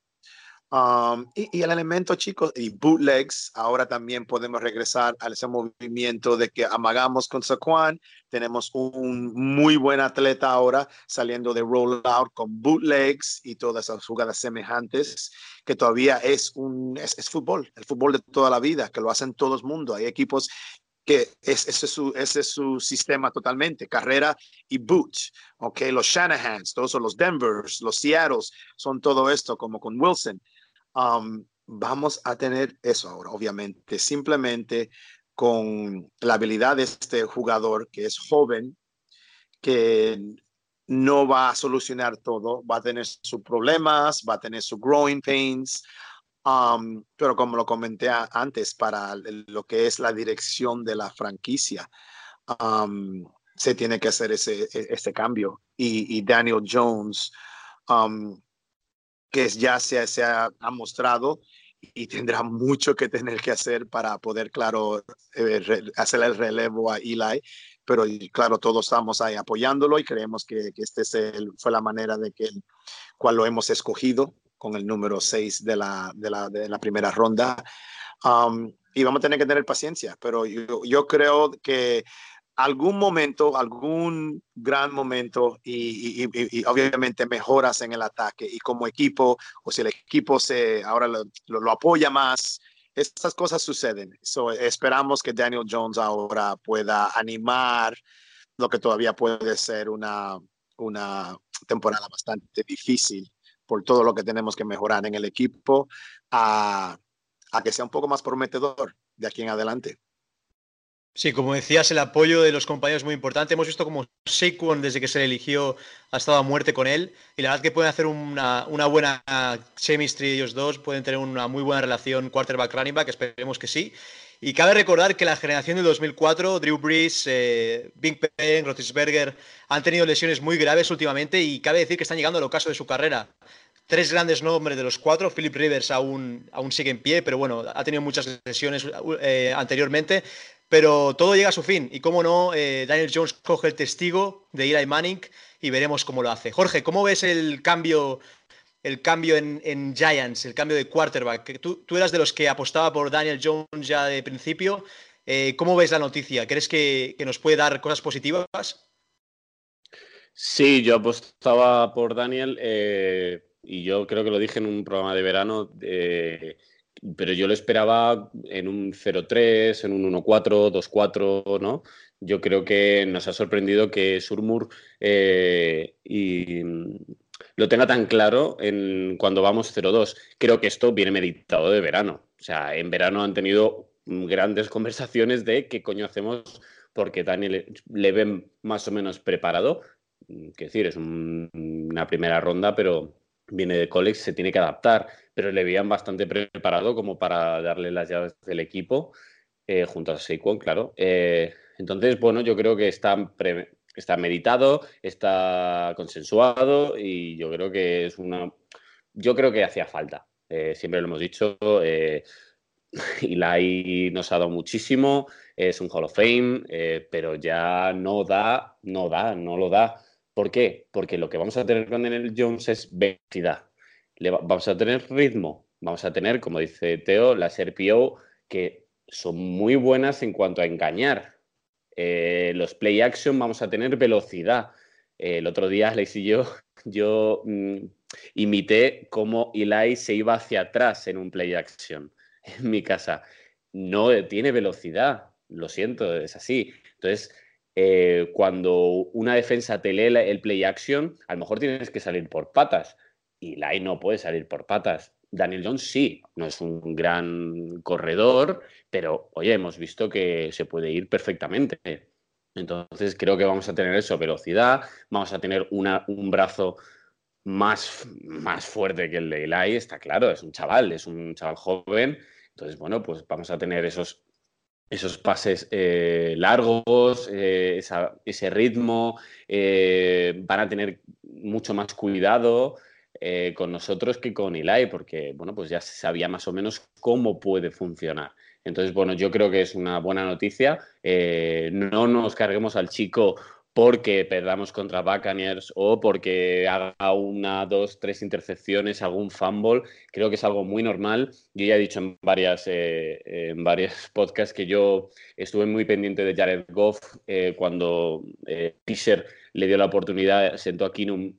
Um, y, el elemento, chicos, y bootlegs, ahora también podemos regresar a ese movimiento de que amagamos con Saquon. Tenemos un muy buen atleta ahora saliendo de rollout con bootlegs y todas esas jugadas semejantes, que todavía es un es, fútbol, el fútbol de toda la vida, que lo hacen todo el mundo. Hay equipos que es, ese, es su, ese es su sistema totalmente, carrera y boot, ¿ok? Los Shanahans, todos son los Denvers, los Seattles, son todo esto como con Wilson vamos a tener eso ahora, obviamente, simplemente con la habilidad de este jugador que es joven, que no va a solucionar todo, va a tener sus problemas, va a tener sus growing pains, pero como lo comenté antes, para lo que es la dirección de la franquicia, se tiene que hacer ese, e, ese cambio. Y, Daniel Jones, que ya se, se ha, mostrado y tendrá mucho que tener que hacer para poder, claro, eh, hacer el relevo a Eli. Pero claro, todos estamos ahí apoyándolo y creemos que, que este es fue la manera de que cual lo hemos escogido con el número 6 de la, de la, de la primera ronda. Um, y vamos a tener que tener paciencia, pero yo, yo creo que algún momento, algún gran momento y, obviamente mejoras en el ataque y como equipo o si el equipo se ahora lo, apoya más, estas cosas suceden. esperamos que Daniel Jones ahora pueda animar lo que todavía puede ser una, una temporada bastante difícil por todo lo que tenemos que mejorar en el equipo a, a que sea un poco más prometedor de aquí en adelante. Sí, como decías, el apoyo de los compañeros es muy importante. Hemos visto como Saquon, desde que se le eligió, ha estado a muerte con él. Y la verdad que pueden hacer una, buena chemistry ellos dos, pueden tener una muy buena relación quarterback-running back, esperemos que sí. Y cabe recordar que la generación del 2004, Drew Brees, eh, Big Ben, Roethlisberger, han tenido lesiones muy graves últimamente y cabe decir que están llegando al ocaso de su carrera. Tres grandes nombres de los cuatro, Philip Rivers aún, aún sigue en pie, pero bueno, ha tenido muchas lesiones eh, anteriormente. Pero todo llega a su fin y, como no, eh, Daniel Jones coge el testigo de Eli Manning y veremos cómo lo hace. Jorge, ¿cómo ves el cambio, el cambio en, Giants, el cambio de quarterback? Tú, tú, eras de los que apostaba por Daniel Jones ya de principio. Eh, ¿Cómo ves la noticia? ¿Crees que, nos puede dar cosas positivas? Sí, yo apostaba por Daniel eh, y yo creo que lo dije en un programa de verano pero yo lo esperaba en un 0-3, en un 1-4, 2-4, ¿no? Yo creo que nos ha sorprendido que Surmur eh, y lo tenga tan claro en cuando vamos 0-2. Creo que esto viene meditado de verano. O sea, en verano han tenido grandes conversaciones de qué coño hacemos porque Daniel le ven más o menos preparado. Que decir, es una primera ronda, pero viene de college, se tiene que adaptar, pero le veían bastante preparado como para darle las llaves del equipo, eh, junto a Saquon, claro. Eh, entonces, bueno, yo creo que está, está meditado, está consensuado y yo creo que es una... Yo creo que hacía falta, eh, siempre lo hemos dicho, Eli nos ha dado muchísimo, es un Hall of Fame, pero ya no da, no da, no lo da. ¿Por qué? Porque lo que vamos a tener con Daniel Jones es velocidad. vamos a tener ritmo, vamos a tener, como dice Teo, las RPO que son muy buenas en cuanto a engañar. Eh, los play action vamos a tener velocidad. el otro día, Alex y yo, yo mm, imité cómo Eli se iba hacia atrás en un play action en mi casa. No tiene velocidad, lo siento, es así. Entonces, eh, cuando una defensa te lee el play action, a lo mejor tienes que salir por patas. Y Lai no puede salir por patas. Daniel Jones sí, no es un gran corredor, pero oye, hemos visto que se puede ir perfectamente. Entonces creo que vamos a tener eso, velocidad, vamos a tener un brazo más, más fuerte que el de Eli, está claro, es un chaval, es un chaval joven. Entonces, bueno, pues vamos a tener esos, esos pases eh, largos, eh, ese ritmo, eh, van a tener mucho más cuidado con nosotros que con Eli, porque, bueno, pues ya se sabía más o menos cómo puede funcionar. Entonces, bueno, yo creo que es una buena noticia. no nos carguemos al chico porque perdamos contra Buccaneers o porque haga una, dos, tres intercepciones, algún fumble. Creo que es algo muy normal. Yo ya he dicho en varias, eh, en varios podcasts que yo estuve muy pendiente de Jared Goff eh, cuando eh, le dio la oportunidad, sentó a Kinum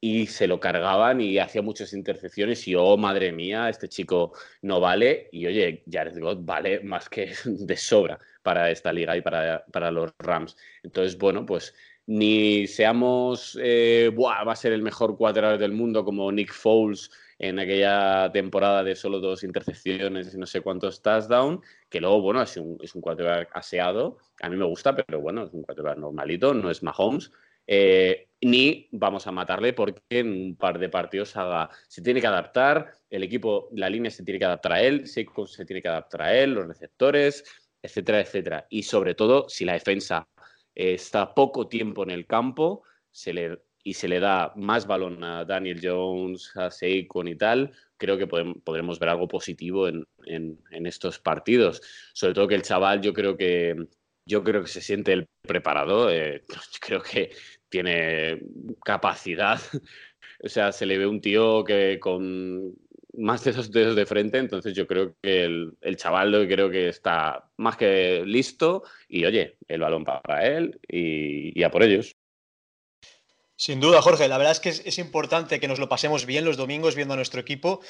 y se lo cargaban y hacía muchas intercepciones y oh madre mía, este chico no vale y oye, Jared Goff vale más que de sobra para esta liga y para, para los Rams. Entonces, bueno, pues ni seamos, eh, va a ser el mejor quarterback del mundo como Nick Foles en aquella temporada de solo dos intercepciones y no sé cuántos touchdowns, que luego, bueno, es un, es un quarterback aseado, a mí me gusta, pero bueno, es un quarterback normalito, no es Mahomes, eh, ni vamos a matarle porque en un par de partidos haga, se tiene que adaptar, el equipo, la línea se tiene que adaptar a él, se tiene que adaptar a él, los receptores, etcétera, etcétera. Y sobre todo, si la defensa está poco tiempo en el campo se le, y se le da más balón a Daniel Jones, a Seikon y tal, creo que podremos ver algo positivo en, estos partidos. Sobre todo que el chaval, yo creo que yo creo que se siente el preparado, eh, creo que tiene capacidad. o sea, se le ve un tío que con más de esos dedos de frente, entonces yo creo que el, el chaval creo que está más que listo y oye, el balón para él y, y a por ellos. Sin duda, Jorge. La verdad es que es, importante que nos lo pasemos bien los domingos viendo a nuestro equipo.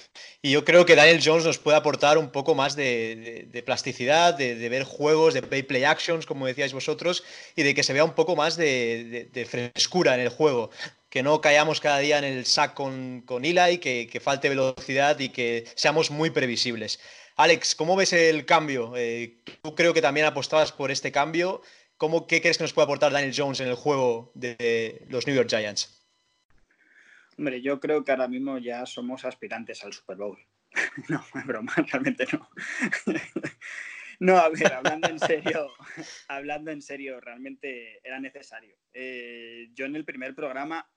Y yo creo que Daniel Jones nos puede aportar un poco más de, plasticidad, de, ver juegos, de play play actions, como decíais vosotros, y de que se vea un poco más de, frescura en el juego. Que no caigamos cada día en el sack con, con Eli, que, que falte velocidad y que seamos muy previsibles. Alex, ¿cómo ves el cambio? Eh, tú creo que también apostabas por este cambio. ¿Cómo, ¿Qué crees que nos puede aportar Daniel Jones en el juego de los New York Giants? Hombre, yo creo que ahora mismo ya somos aspirantes al Super Bowl. no, es broma, realmente no. no, a ver, hablando en serio, hablando en serio, realmente era necesario. Eh, yo en el primer programa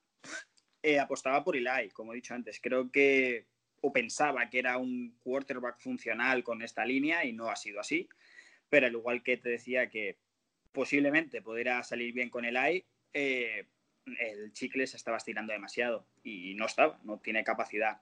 eh, apostaba por Eli, como he dicho antes. Creo que, o pensaba que era un quarterback funcional con esta línea y no ha sido así. Pero al igual que te decía que posiblemente pudiera salir bien con el AI, eh, el chicle se estaba estirando demasiado y no estaba, no tiene capacidad.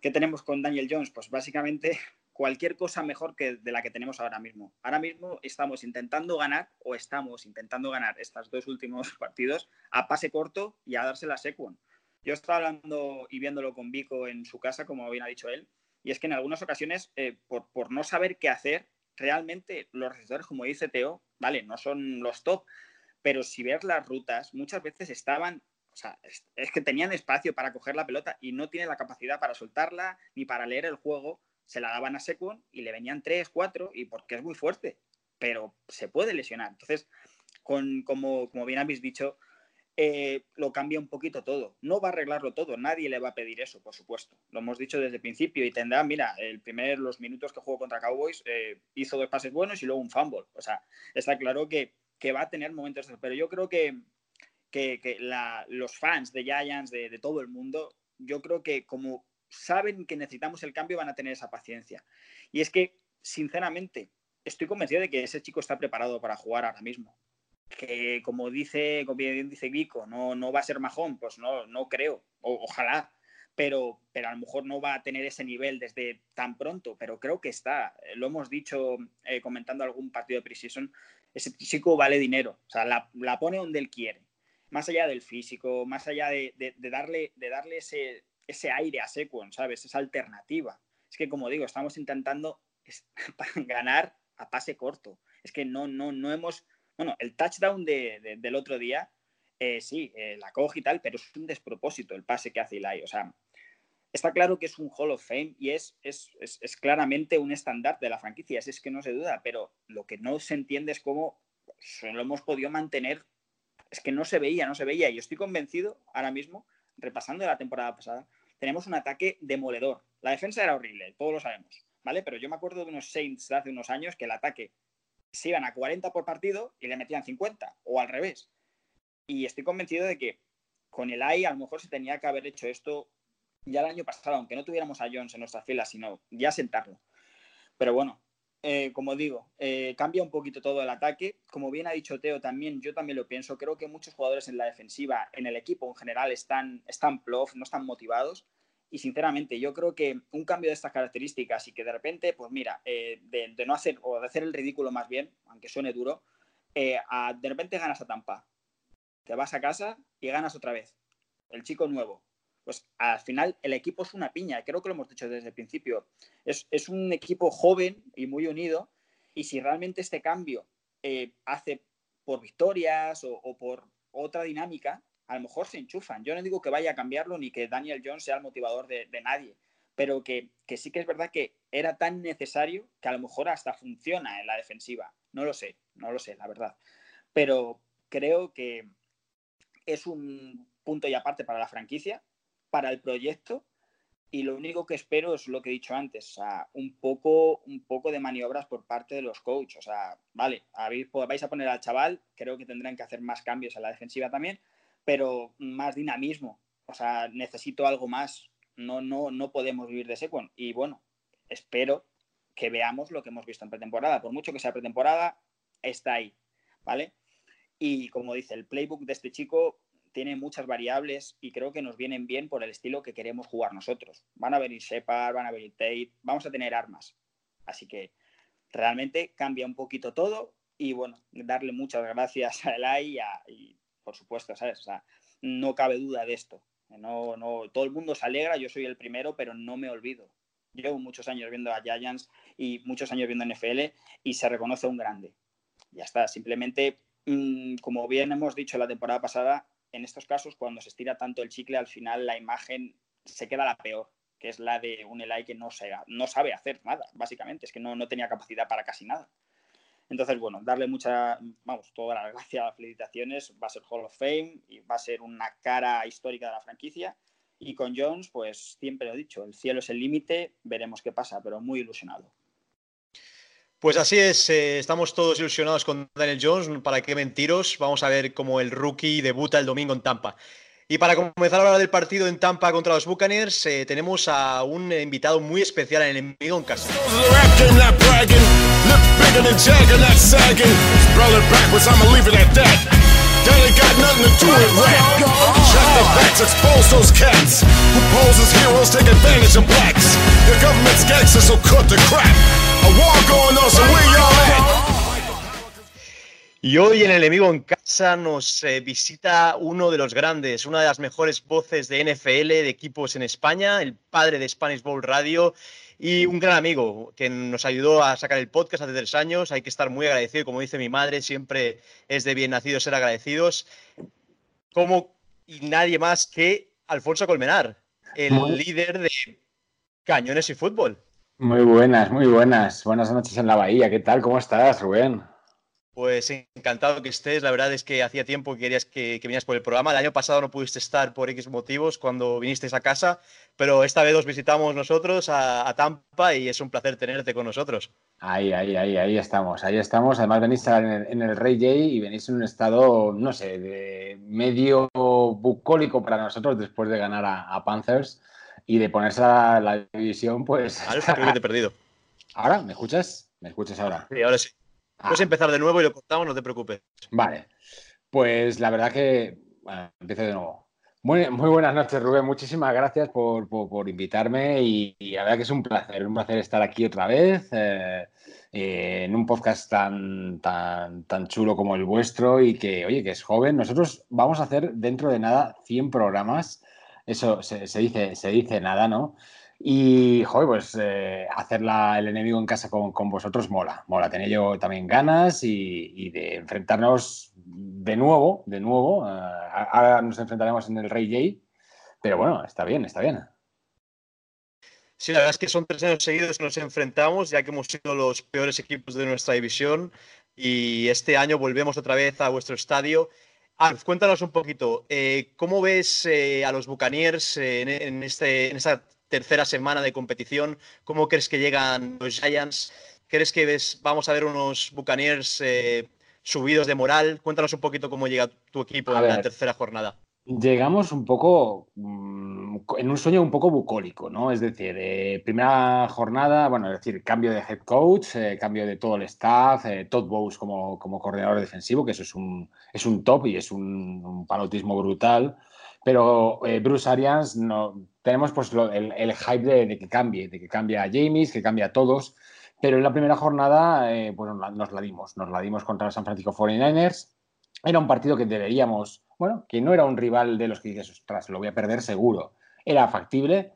¿Qué tenemos con Daniel Jones? Pues básicamente cualquier cosa mejor que de la que tenemos ahora mismo. Ahora mismo estamos intentando ganar o estamos intentando ganar estos dos últimos partidos a pase corto y a darse la Sequon. Yo estaba hablando y viéndolo con Vico en su casa, como bien ha dicho él, y es que en algunas ocasiones, eh, por, por no saber qué hacer, realmente los receptores, como dice Teo, vale, no son los top, pero si ves las rutas, muchas veces estaban, o sea, es, que tenían espacio para coger la pelota y no tienen la capacidad para soltarla ni para leer el juego, se la daban a Sequon y le venían tres, cuatro, y porque es muy fuerte, pero se puede lesionar. Entonces, con, como, como bien habéis dicho, eh, lo cambia un poquito todo. No va a arreglarlo todo, nadie le va a pedir eso, por supuesto. Lo hemos dicho desde el principio y tendrá, mira, el primer, los minutos que jugó contra Cowboys, eh, hizo dos pases buenos y luego un fumble. O sea, está claro que, va a tener momentos, pero yo creo que, que, los fans de Giants, de todo el mundo, yo creo que como saben que necesitamos el cambio, van a tener esa paciencia. Y es que sinceramente, estoy convencido de que ese chico está preparado para jugar ahora mismo. Que como dice, como bien dice Vico, no, no va a ser majón, pues no, no creo. ojalá, pero, pero a lo mejor no va a tener ese nivel desde tan pronto, pero creo que está. Lo hemos dicho eh, comentando algún partido de preseason, ese chico vale dinero, o sea, la, pone donde él quiere. Más allá del físico, más allá de, darle, de darle ese, ese aire a Sequon, ¿sabes? Esa alternativa. Es que, como digo, estamos intentando ganar a pase corto. Es que no, no, no hemos. Bueno, el touchdown del otro día, eh, sí, eh, la coge y tal, pero es un despropósito el pase que hace Eli. O sea, está claro que es un Hall of Fame y es, es, claramente un estándar de la franquicia, es, que no se duda, pero lo que no se entiende es cómo lo hemos podido mantener. Es que no se veía, no se veía. Y estoy convencido ahora mismo, repasando la temporada pasada, tenemos un ataque demoledor. La defensa era horrible, todos lo sabemos, ¿vale? Pero yo me acuerdo de unos Saints de hace unos años que el ataque se iban a 40 por partido y le metían 50, o al revés. Y estoy convencido de que con el AI a lo mejor se tenía que haber hecho esto ya el año pasado, aunque no tuviéramos a Jones en nuestra fila, sino ya sentarlo. Pero bueno, eh, como digo, eh, cambia un poquito todo el ataque. Como bien ha dicho Teo, también yo también lo pienso. Creo que muchos jugadores en la defensiva, en el equipo en general, están, están plof, no están motivados. Y sinceramente, yo creo que un cambio de estas características y que de repente, pues mira, eh, de, no hacer o de hacer el ridículo más bien, aunque suene duro, de repente ganas a Tampa. Te vas a casa y ganas otra vez. El chico nuevo, pues al final el equipo es una piña, creo que lo hemos dicho desde el principio. Es, un equipo joven y muy unido y si realmente este cambio eh, hace por victorias o, por otra dinámica, a lo mejor se enchufan. Yo no digo que vaya a cambiarlo ni que Daniel Jones sea el motivador de, nadie, pero que, que, sí que es verdad que era tan necesario que a lo mejor hasta funciona en la defensiva. No lo sé, no lo sé, la verdad. Pero creo que es un punto y aparte para la franquicia para el proyecto y lo único que espero es lo que he dicho antes, un poco, un poco de maniobras por parte de los coaches. O sea, vale, vais a poner al chaval, creo que tendrán que hacer más cambios en la defensiva también, pero más dinamismo. O sea, necesito algo más. No, no, no podemos vivir de Sequon. Y bueno, espero que veamos lo que hemos visto en pretemporada. Por mucho que sea pretemporada, está ahí, ¿vale? Y como dice, el playbook de este chico tiene muchas variables y creo que nos vienen bien por el estilo que queremos jugar nosotros. Van a venir Shepard, van a venir Tate, vamos a tener armas. Así que realmente cambia un poquito todo y bueno, darle muchas gracias a Eli y, por supuesto, ¿sabes? O sea, no cabe duda de esto. No, no, todo el mundo se alegra, yo soy el primero, pero no me olvido. Llevo muchos años viendo a Giants y muchos años viendo NFL y se reconoce un grande. Ya está, simplemente, mm, como bien hemos dicho la temporada pasada, en estos casos, cuando se estira tanto el chicle, al final la imagen se queda la peor, que es la de un Eli que no, no sabe hacer nada, básicamente, es que no, tenía capacidad para casi nada. Entonces, bueno, darle mucha, vamos, todas las gracias, las felicitaciones, va a ser Hall of Fame y va a ser una cara histórica de la franquicia. Y con Jones, pues siempre lo he dicho, el cielo es el límite, veremos qué pasa, pero muy ilusionado. Pues así es, eh, estamos todos ilusionados con Daniel Jones, para qué mentiros, vamos a ver cómo el rookie debuta el domingo en Tampa. Y para comenzar a hablar del partido en Tampa contra los Buccaneers, eh, tenemos a un invitado muy especial en el enemigo en casa. Y hoy en el enemigo en casa nos eh, visita uno de los grandes, una de las mejores voces de NFL, de equipos en España, el padre de Spanish Bowl Radio y un gran amigo que nos ayudó a sacar el podcast hace tres años. Hay que estar muy agradecido, como dice mi madre, siempre es de bien nacido ser agradecidos. Como y nadie más que Alfonso Colmenar, el líder de Cañones y Fútbol. Muy buenas, muy buenas. Buenas noches en la Bahía. ¿Qué tal? ¿Cómo estás, Rubén? Pues encantado que estés. La verdad es que hacía tiempo que querías que, que vinieras por el programa. El año pasado no pudiste estar por X motivos cuando viniste a casa, pero esta vez os visitamos nosotros a, Tampa y es un placer tenerte con nosotros. Ahí, ahí, ahí, ahí estamos, ahí estamos. Además venís en el, en el Rey J y venís en un estado, no sé, de medio bucólico para nosotros después de ganar a Panthers y de ponerse a la, división, pues. Te he perdido. ¿Ahora? ¿Me escuchas? ¿Me escuchas ahora? Sí, ahora sí. Ah. Puedes empezar de nuevo y lo cortamos, no te preocupes. Vale. Pues la verdad que. Bueno, empiezo de nuevo. Muy, muy buenas noches, Rubén. Muchísimas gracias por, por- por invitarme y, y la verdad que es un placer, un placer estar aquí otra vez eh, eh, en un podcast tan, tan, tan chulo como el vuestro y que, oye, que es joven. Nosotros vamos a hacer dentro de nada 100 programas. Eso se, se dice, se dice nada, ¿no? Y, joder, pues eh, hacer el enemigo en casa con, con vosotros mola. Mola, tenía yo también ganas y, de enfrentarnos de nuevo, de nuevo. eh, ahora nos enfrentaremos en el Rey J, pero bueno, está bien, está bien. Sí, la verdad es que son tres años seguidos que nos enfrentamos, ya que hemos sido los peores equipos de nuestra división y este año volvemos otra vez a vuestro estadio. Alf, cuéntanos un poquito, eh, ¿cómo ves eh, a los Buccaneers en, en este, en esta tercera semana de competición? ¿Cómo crees que llegan los Giants? ¿Crees que ves, vamos a ver unos Buccaneers eh, subidos de moral? Cuéntanos un poquito cómo llega tu equipo A en la tercera jornada. Llegamos un poco mm, en un sueño un poco bucólico, ¿no? Es decir, eh, primera jornada, bueno, es decir, cambio de head coach, eh, cambio de todo el staff, Todd Bowles como, como coordinador defensivo, que eso es un, es un top y es un, un panotismo brutal. Pero Bruce Arians, no, tenemos pues lo- el, el hype de, de que cambie, de que cambie a James, que cambie a todos. Pero en la primera jornada, eh, bueno, nos la dimos, nos la dimos contra los San Francisco 49ers. Era un partido que deberíamos, bueno, que no era un rival de los que dices, ostras, lo voy a perder seguro. Era factible,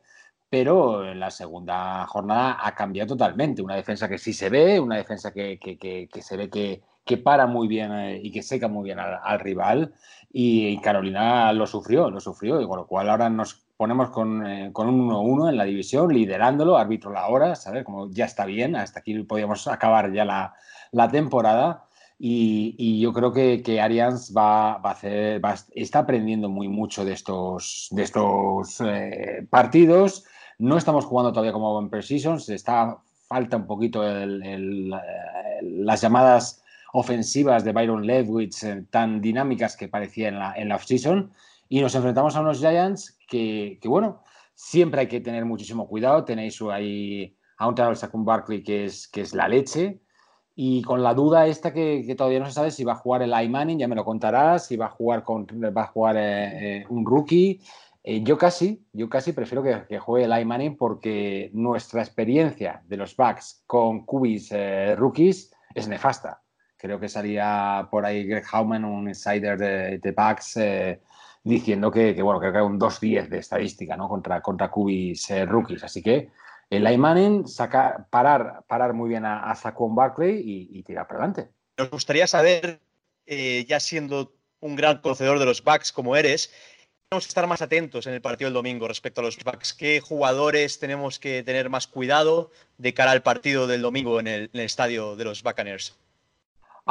pero en la segunda jornada ha cambiado totalmente. Una defensa que sí se ve, una defensa que, que- que- que se ve que, para muy bien eh, y que seca muy bien al, al rival. Y, Carolina lo sufrió, lo sufrió, y con lo cual ahora nos ponemos con, eh, con un 1-1 en la división, liderándolo, árbitro la hora, ¿sabes? Como ya está bien, hasta aquí podíamos acabar ya la, la temporada. Y, y yo creo que, que Arians va, va a hacer, va está aprendiendo muy mucho de estos, de estos eh, partidos. No estamos jugando todavía como en Precisions, está, falta un poquito el- el, eh, las llamadas ofensivas de Byron Leftwich eh, tan dinámicas que parecía en la, en la off-season. Y nos enfrentamos a unos Giants que, que, bueno, siempre hay que tener muchísimo cuidado. Tenéis ahí a un Terrell Saquon Barkley que es, que es la leche. Y con la duda esta que, que todavía no se sabe si va a jugar el Manning, ya me lo contarás, si va a jugar, con, va a jugar eh, eh, un rookie. Eh, yo casi, yo casi prefiero que, que juegue el Manning porque nuestra experiencia de los backs con cubis eh, rookies es nefasta. Creo que salía por ahí Greg Hauman, un insider de, de backs, eh, diciendo que, que, bueno, creo que era un 2-10 de estadística ¿no? contra, contra cubis eh, rookies. Así que el Manning saca, parar, parar muy bien a, a Saquon Barkley y, y, tirar para adelante. Nos gustaría saber, eh, ya siendo un gran conocedor de los backs como eres, tenemos que estar más atentos en el partido del domingo respecto a los backs. ¿Qué jugadores tenemos que tener más cuidado de cara al partido del domingo en el, en el estadio de los Buccaneers?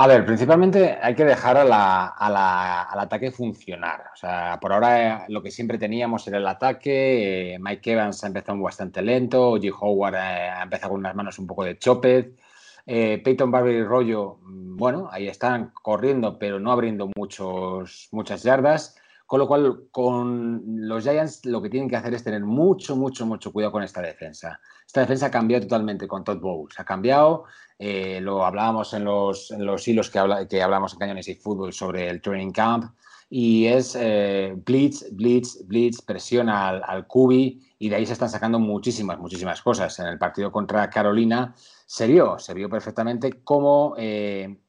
A ver, principalmente hay que dejar al ataque funcionar. O sea, por ahora lo que siempre teníamos era el ataque. Eh, Mike Evans ha empezado bastante lento. G. Howard eh, ha empezado con unas manos un poco de chopet. Eh, Peyton Barber y Rollo, bueno, ahí están corriendo, pero no abriendo muchos, muchas yardas. Con lo cual, con los Giants lo que tienen que hacer es tener mucho, mucho, mucho cuidado con esta defensa. Esta defensa ha cambiado totalmente con Todd Bowles. Ha cambiado, eh, lo hablábamos en los, hilos que, habla, que hablamos en Cañones y Fútbol sobre el training camp. Y es eh, blitz, blitz, blitz, presión al, al cubi y de ahí se están sacando muchísimas, muchísimas cosas. En el partido contra Carolina se vio, se vio perfectamente cómo, eh,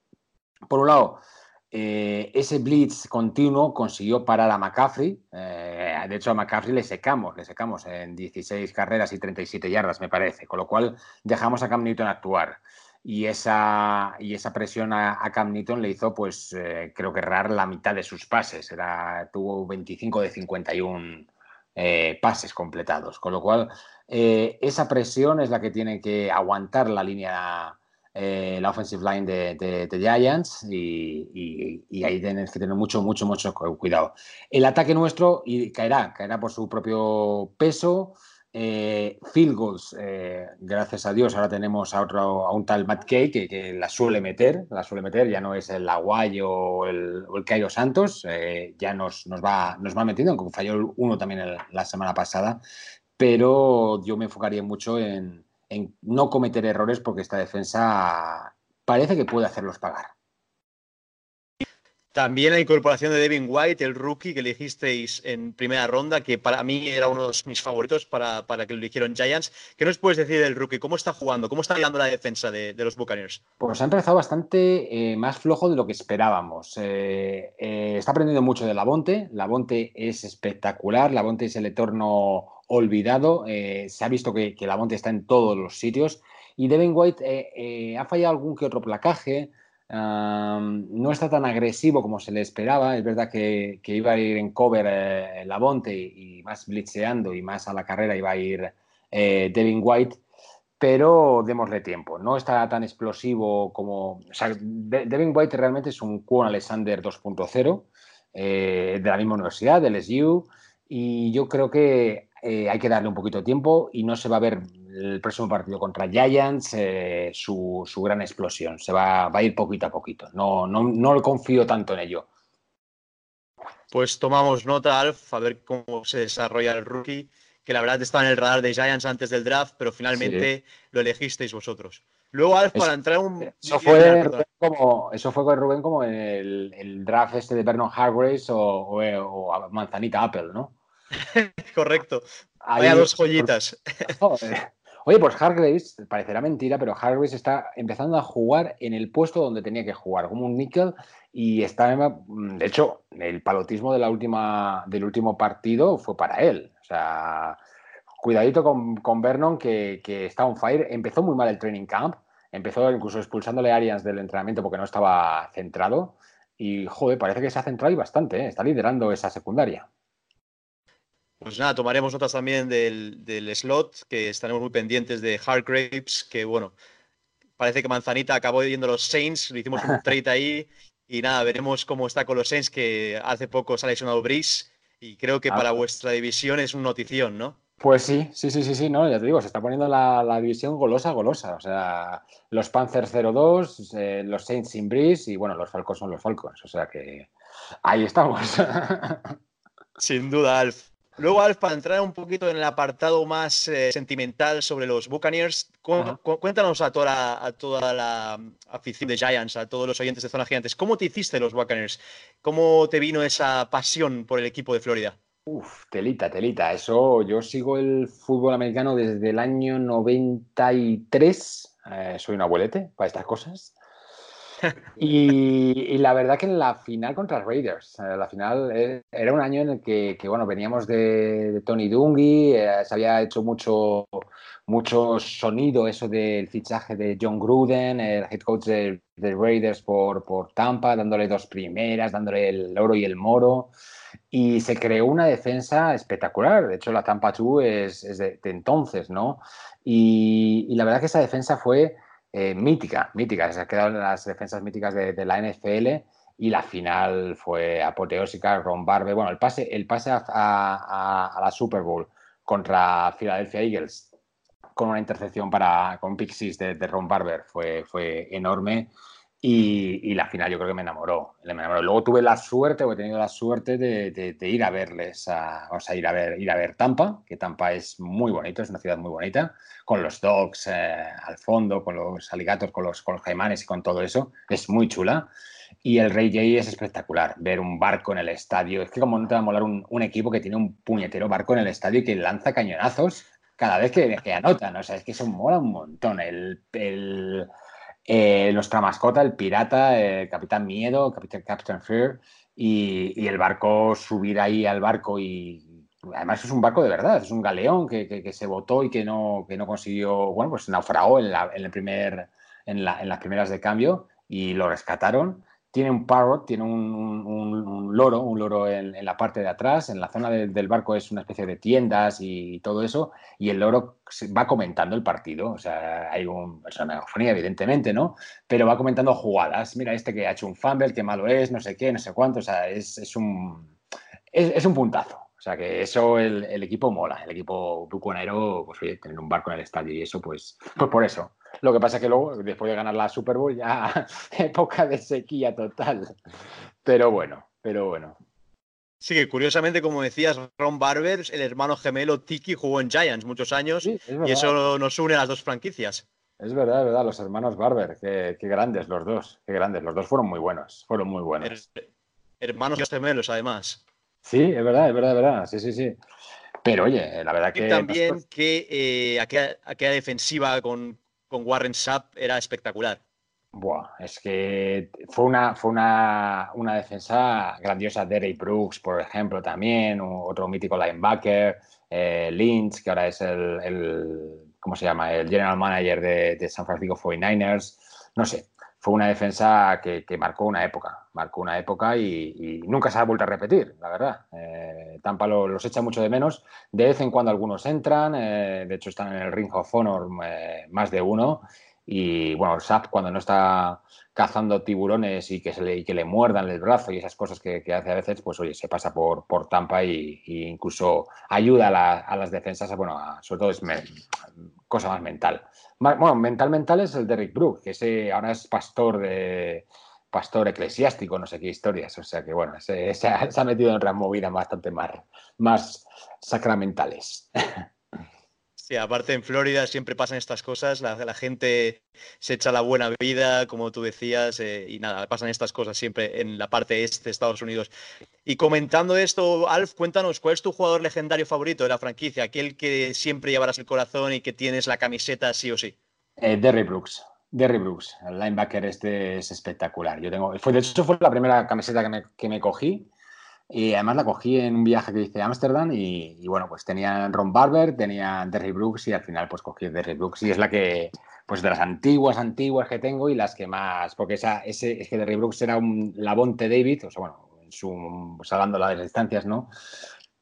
por un lado, eh, ese blitz continuo consiguió parar a McCaffrey. Eh, de hecho, a McCaffrey le secamos, le secamos en 16 carreras y 37 yardas, me parece. Con lo cual, dejamos a Cam Newton actuar. Y esa, y esa presión a, Cam Newton le hizo, pues, eh, creo que errar la mitad de sus pases. Era, tuvo 25 de 51 eh, pases completados. Con lo cual, eh, esa presión es la que tiene que aguantar la línea eh, la offensive line de, de, Giants y, ahí tienes que tener mucho, mucho, mucho cuidado. El ataque nuestro y caerá, caerá por su propio peso. Eh, field goals, eh, gracias a Dios, ahora tenemos a otro, a un tal Matt Kay que, la suele meter, la suele meter, ya no es el Aguayo o el, o el Cairo Santos, eh, ya nos, nos, va, nos va metiendo, aunque falló uno también la semana pasada, pero yo me enfocaría mucho en, en no cometer errores porque esta defensa parece que puede hacerlos pagar. También la incorporación de Devin White, el rookie que elegisteis en primera ronda, que para mí era uno de mis favoritos para, para que lo eligieron Giants. ¿Qué nos puedes decir del rookie? ¿Cómo está jugando? ¿Cómo está guiando la defensa de, de los Buccaneers? Pues ha empezado bastante eh, más flojo de lo que esperábamos. Eh, eh, está aprendiendo mucho de Labonte. Labonte es espectacular. Labonte es el eterno olvidado. se ha visto que, que Labonte está en todos los sitios. Y Devin White ha fallado algún que otro placaje no está tan agresivo como se le esperaba. Es verdad que, iba a ir en cover eh, Labonte y, más blitzeando y más a la carrera iba a ir eh, Devin White, pero démosle tiempo. No está tan explosivo como. Devin White realmente es un Kwon Alexander 2.0 eh, de la misma universidad, del SU, y yo creo que hay que darle un poquito de tiempo y no se va a ver el próximo partido contra Giants eh, su, gran explosión. Se va, va, a ir poquito a poquito. No, no, no confío tanto en ello. Pues tomamos nota, Alf, a ver cómo se desarrolla el rookie, que la verdad estaba en el radar de Giants antes del draft, pero finalmente lo elegisteis vosotros. Luego, Alf, para entrar un. Eso fue, como, eso fue con Rubén como en el, draft este de Vernon Hargraves o, o, Manzanita Apple, ¿no? Correcto. Hay dos joyitas. Oye, pues Hargraves, parecerá mentira, pero Hargraves está empezando a jugar en el puesto donde tenía que jugar, como un níquel, y está, de hecho, el palotismo de la última, del último partido fue para él. O sea, cuidadito con, Vernon, que, está on fire. Empezó muy mal el training camp, empezó incluso expulsándole a Arians del entrenamiento porque no estaba centrado, y joder, parece que se ha centrado y bastante, ¿eh? está liderando esa secundaria. Pues nada, tomaremos notas también del, slot, que estaremos muy pendientes de Hargraves, que bueno, parece que Manzanita acabó yendo a los Saints, le hicimos un trade ahí y nada, veremos cómo está con los Saints, que hace poco se ha lesionado Brice y creo que ah. para vuestra división es una notición, ¿no? Pues sí, sí, sí, sí, sí, no, ya te digo, se está poniendo la, división golosa, golosa. O sea, los Panthers 0-2, eh, los Saints sin Brice y bueno, los Falcons son los Falcons. O sea que ahí estamos. Sin duda, Alf. Luego, Alf, para entrar un poquito en el apartado más eh, sentimental sobre los Buccaneers, cuéntanos a toda, a toda la afición de Giants, a todos los oyentes de Zona Gigantes, ¿cómo te hiciste los Buccaneers? ¿Cómo te vino esa pasión por el equipo de Florida? Uf, telita, telita. Eso, yo sigo el fútbol americano desde el año 93. Eh, soy un abuelete para estas cosas. Y, la verdad que en la final contra Raiders, eh, la final eh, era un año en el que, bueno, veníamos de, Tony Dungy, eh, se había hecho mucho, mucho sonido eso del fichaje de John Gruden, el head coach de, Raiders por, por Tampa, dándole dos primeras, dándole el oro y el moro. Y se creó una defensa espectacular. De hecho, la Tampa 2 es, de, entonces, ¿no? Y, y la verdad que esa defensa fue eh, mítica, mítica. Se han quedado las defensas míticas de, la NFL y la final fue apoteósica. Ron Barber, bueno, el pase, el pase a, la Super Bowl contra Philadelphia Eagles con una intercepción para con Pixies de, de Ron Barber fue, fue enorme. Y, la final yo creo que me enamoró, me enamoró. Luego tuve la suerte, o he tenido la suerte de, ir a verles, a, vamos a ir a ver, ir a ver Tampa, que Tampa es muy bonito, es una ciudad muy bonita, con los dogs eh, al fondo, con los aligatos, con los, con los caimanes y con todo eso, es muy chula. Y el Rey J es espectacular, ver un barco en el estadio. Es que como no te va a molar un, equipo que tiene un puñetero barco en el estadio y que lanza cañonazos cada vez que, que anotan. O sea, es que eso mola un montón. el, el eh, nuestra mascota, el pirata, el Capitán Miedo, Capitán Captain Fear, y, el barco, subir ahí al barco y además es un barco de verdad, es un galeón que, se botó y que no, que no consiguió, bueno, pues naufragó en, la, en el primer, en, la, en las primeras de cambio y lo rescataron tiene un parrot, tiene un, loro, un loro en, la parte de atrás, en la zona del barco es una especie de tiendas y todo eso, y el loro va comentando el partido, o sea, hay un, es una megafonía evidentemente, ¿no? Pero va comentando jugadas, mira este que ha hecho un fumble, qué malo es, no sé qué, no sé cuánto, o sea, es, un, es, un puntazo. O sea que eso el, equipo mola, el equipo buconero, pues oye, tener un barco en el estadio y eso, pues, pues por eso. Lo que pasa es que luego, después de ganar la Super Bowl, ya época de sequía total. Pero bueno, pero bueno. Sí, que curiosamente, como decías, Ron Barber, el hermano gemelo Tiki, jugó en Giants muchos años Sí, es y eso nos une a las dos franquicias. Es verdad, es verdad, los hermanos Barber, qué, qué grandes los dos, qué grandes, los dos fueron muy buenos, fueron muy buenos. Her- hermanos gemelos, además. Sí, es verdad, es verdad, es verdad, sí, sí, sí. Pero oye, la verdad Y que también nosotros- que eh, aquella, aquella defensiva con, con Warren Sapp era espectacular. Buah, es que fue una, fue una, una defensa grandiosa. Derek Brooks, por ejemplo, también, otro mítico linebacker, eh, Lynch, que ahora es el, el- ¿cómo se llama? El general manager de, de San Francisco 49ers. No sé, fue una defensa que, marcó una época, marcó una época y, nunca se ha vuelto a repetir, la verdad. Eh, Tampa lo- los echa mucho de menos. De vez en cuando algunos entran, eh, de hecho están en el Ring of Honor eh, más de uno. Y bueno, Sap cuando no está cazando tiburones y que, se le, que le muerdan el brazo y esas cosas que, hace a veces, pues oye, se pasa por, por Tampa y, y incluso ayuda a, la- a las defensas, bueno, sobre todo es cosa más mental. Bueno, mental mental es el Derrick Brook, que ese ahora es pastor de pastor eclesiástico, no sé qué historias, o sea que bueno, se, se ha, se ha metido en otras movidas bastante más, más sacramentales. Sí, aparte en Florida siempre pasan estas cosas, la, la gente se echa la buena vida, como tú decías, eh, y nada, pasan estas cosas siempre en la parte este de Estados Unidos. Y comentando esto, Alf, cuéntanos, ¿cuál es tu jugador legendario favorito de la franquicia? Aquel que siempre llevarás el corazón y que tienes la camiseta sí o sí. Eh, Derry Brooks. Derry Brooks, el linebacker este es espectacular. Yo tengo, fue, de hecho, fue la primera camiseta que me, que me cogí. Y además la cogí en un viaje que hice a Ámsterdam y, y, bueno, pues tenían Ron Barber, tenían Derry Brooks y al final pues cogí Derry Brooks y es la que, pues de las antiguas, antiguas que tengo y las que más, porque esa, ese, es que Derry Brooks era un Labonte David, o sea, bueno, en su, de las distancias, ¿no?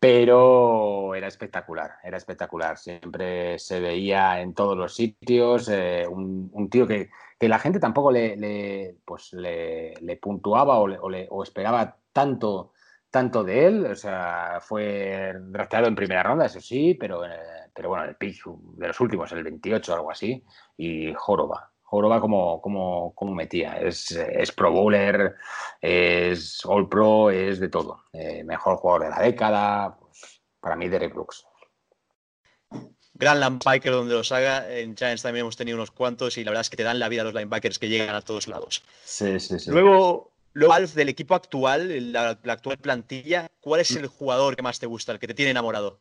Pero era espectacular, era espectacular. Siempre se veía en todos los sitios eh, un, un, tío que, que, la gente tampoco le, le pues le, le puntuaba o, le, o, o, esperaba tanto, tanto de él. O sea, fue drafteado en primera ronda, eso sí, pero, eh, pero bueno, el pick de los últimos, el 28 o algo así, y Joroba. Joroba como, como, como metía. Es, es, Pro Bowler, es All Pro, es de todo. Eh, mejor jugador de la década. Pues, para mí, Derek Brooks. Gran linebacker donde los haga. En Giants también hemos tenido unos cuantos y la verdad es que te dan la vida a los linebackers que llegan a todos lados. Sí, sí, sí. Luego, luego del equipo actual, la, actual plantilla, ¿cuál es el jugador que más te gusta, el que te tiene enamorado?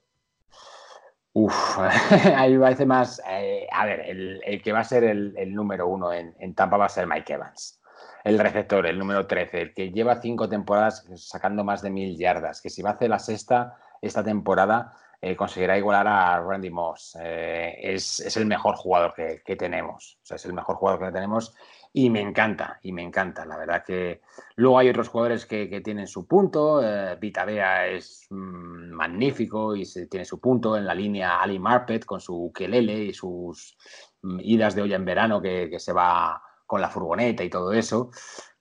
Uf, ahí parece más. Eh, a ver, el, que va a ser el, el número uno en, en, Tampa va a ser Mike Evans. El receptor, el número 13, el que lleva cinco temporadas sacando más de mil yardas. Que si va a hacer la sexta esta temporada, eh, conseguirá igualar a Randy Moss. Eh, es, es, el mejor jugador que, que, tenemos. O sea, es el mejor jugador que tenemos. Y me encanta, y me encanta. La verdad que luego hay otros jugadores que, tienen su punto. Eh, Vita Bea es mmm, magnífico y se, tiene su punto en la línea Ali Marpet con su ukelele y sus mmm, idas de olla en verano que, se va con la furgoneta y todo eso.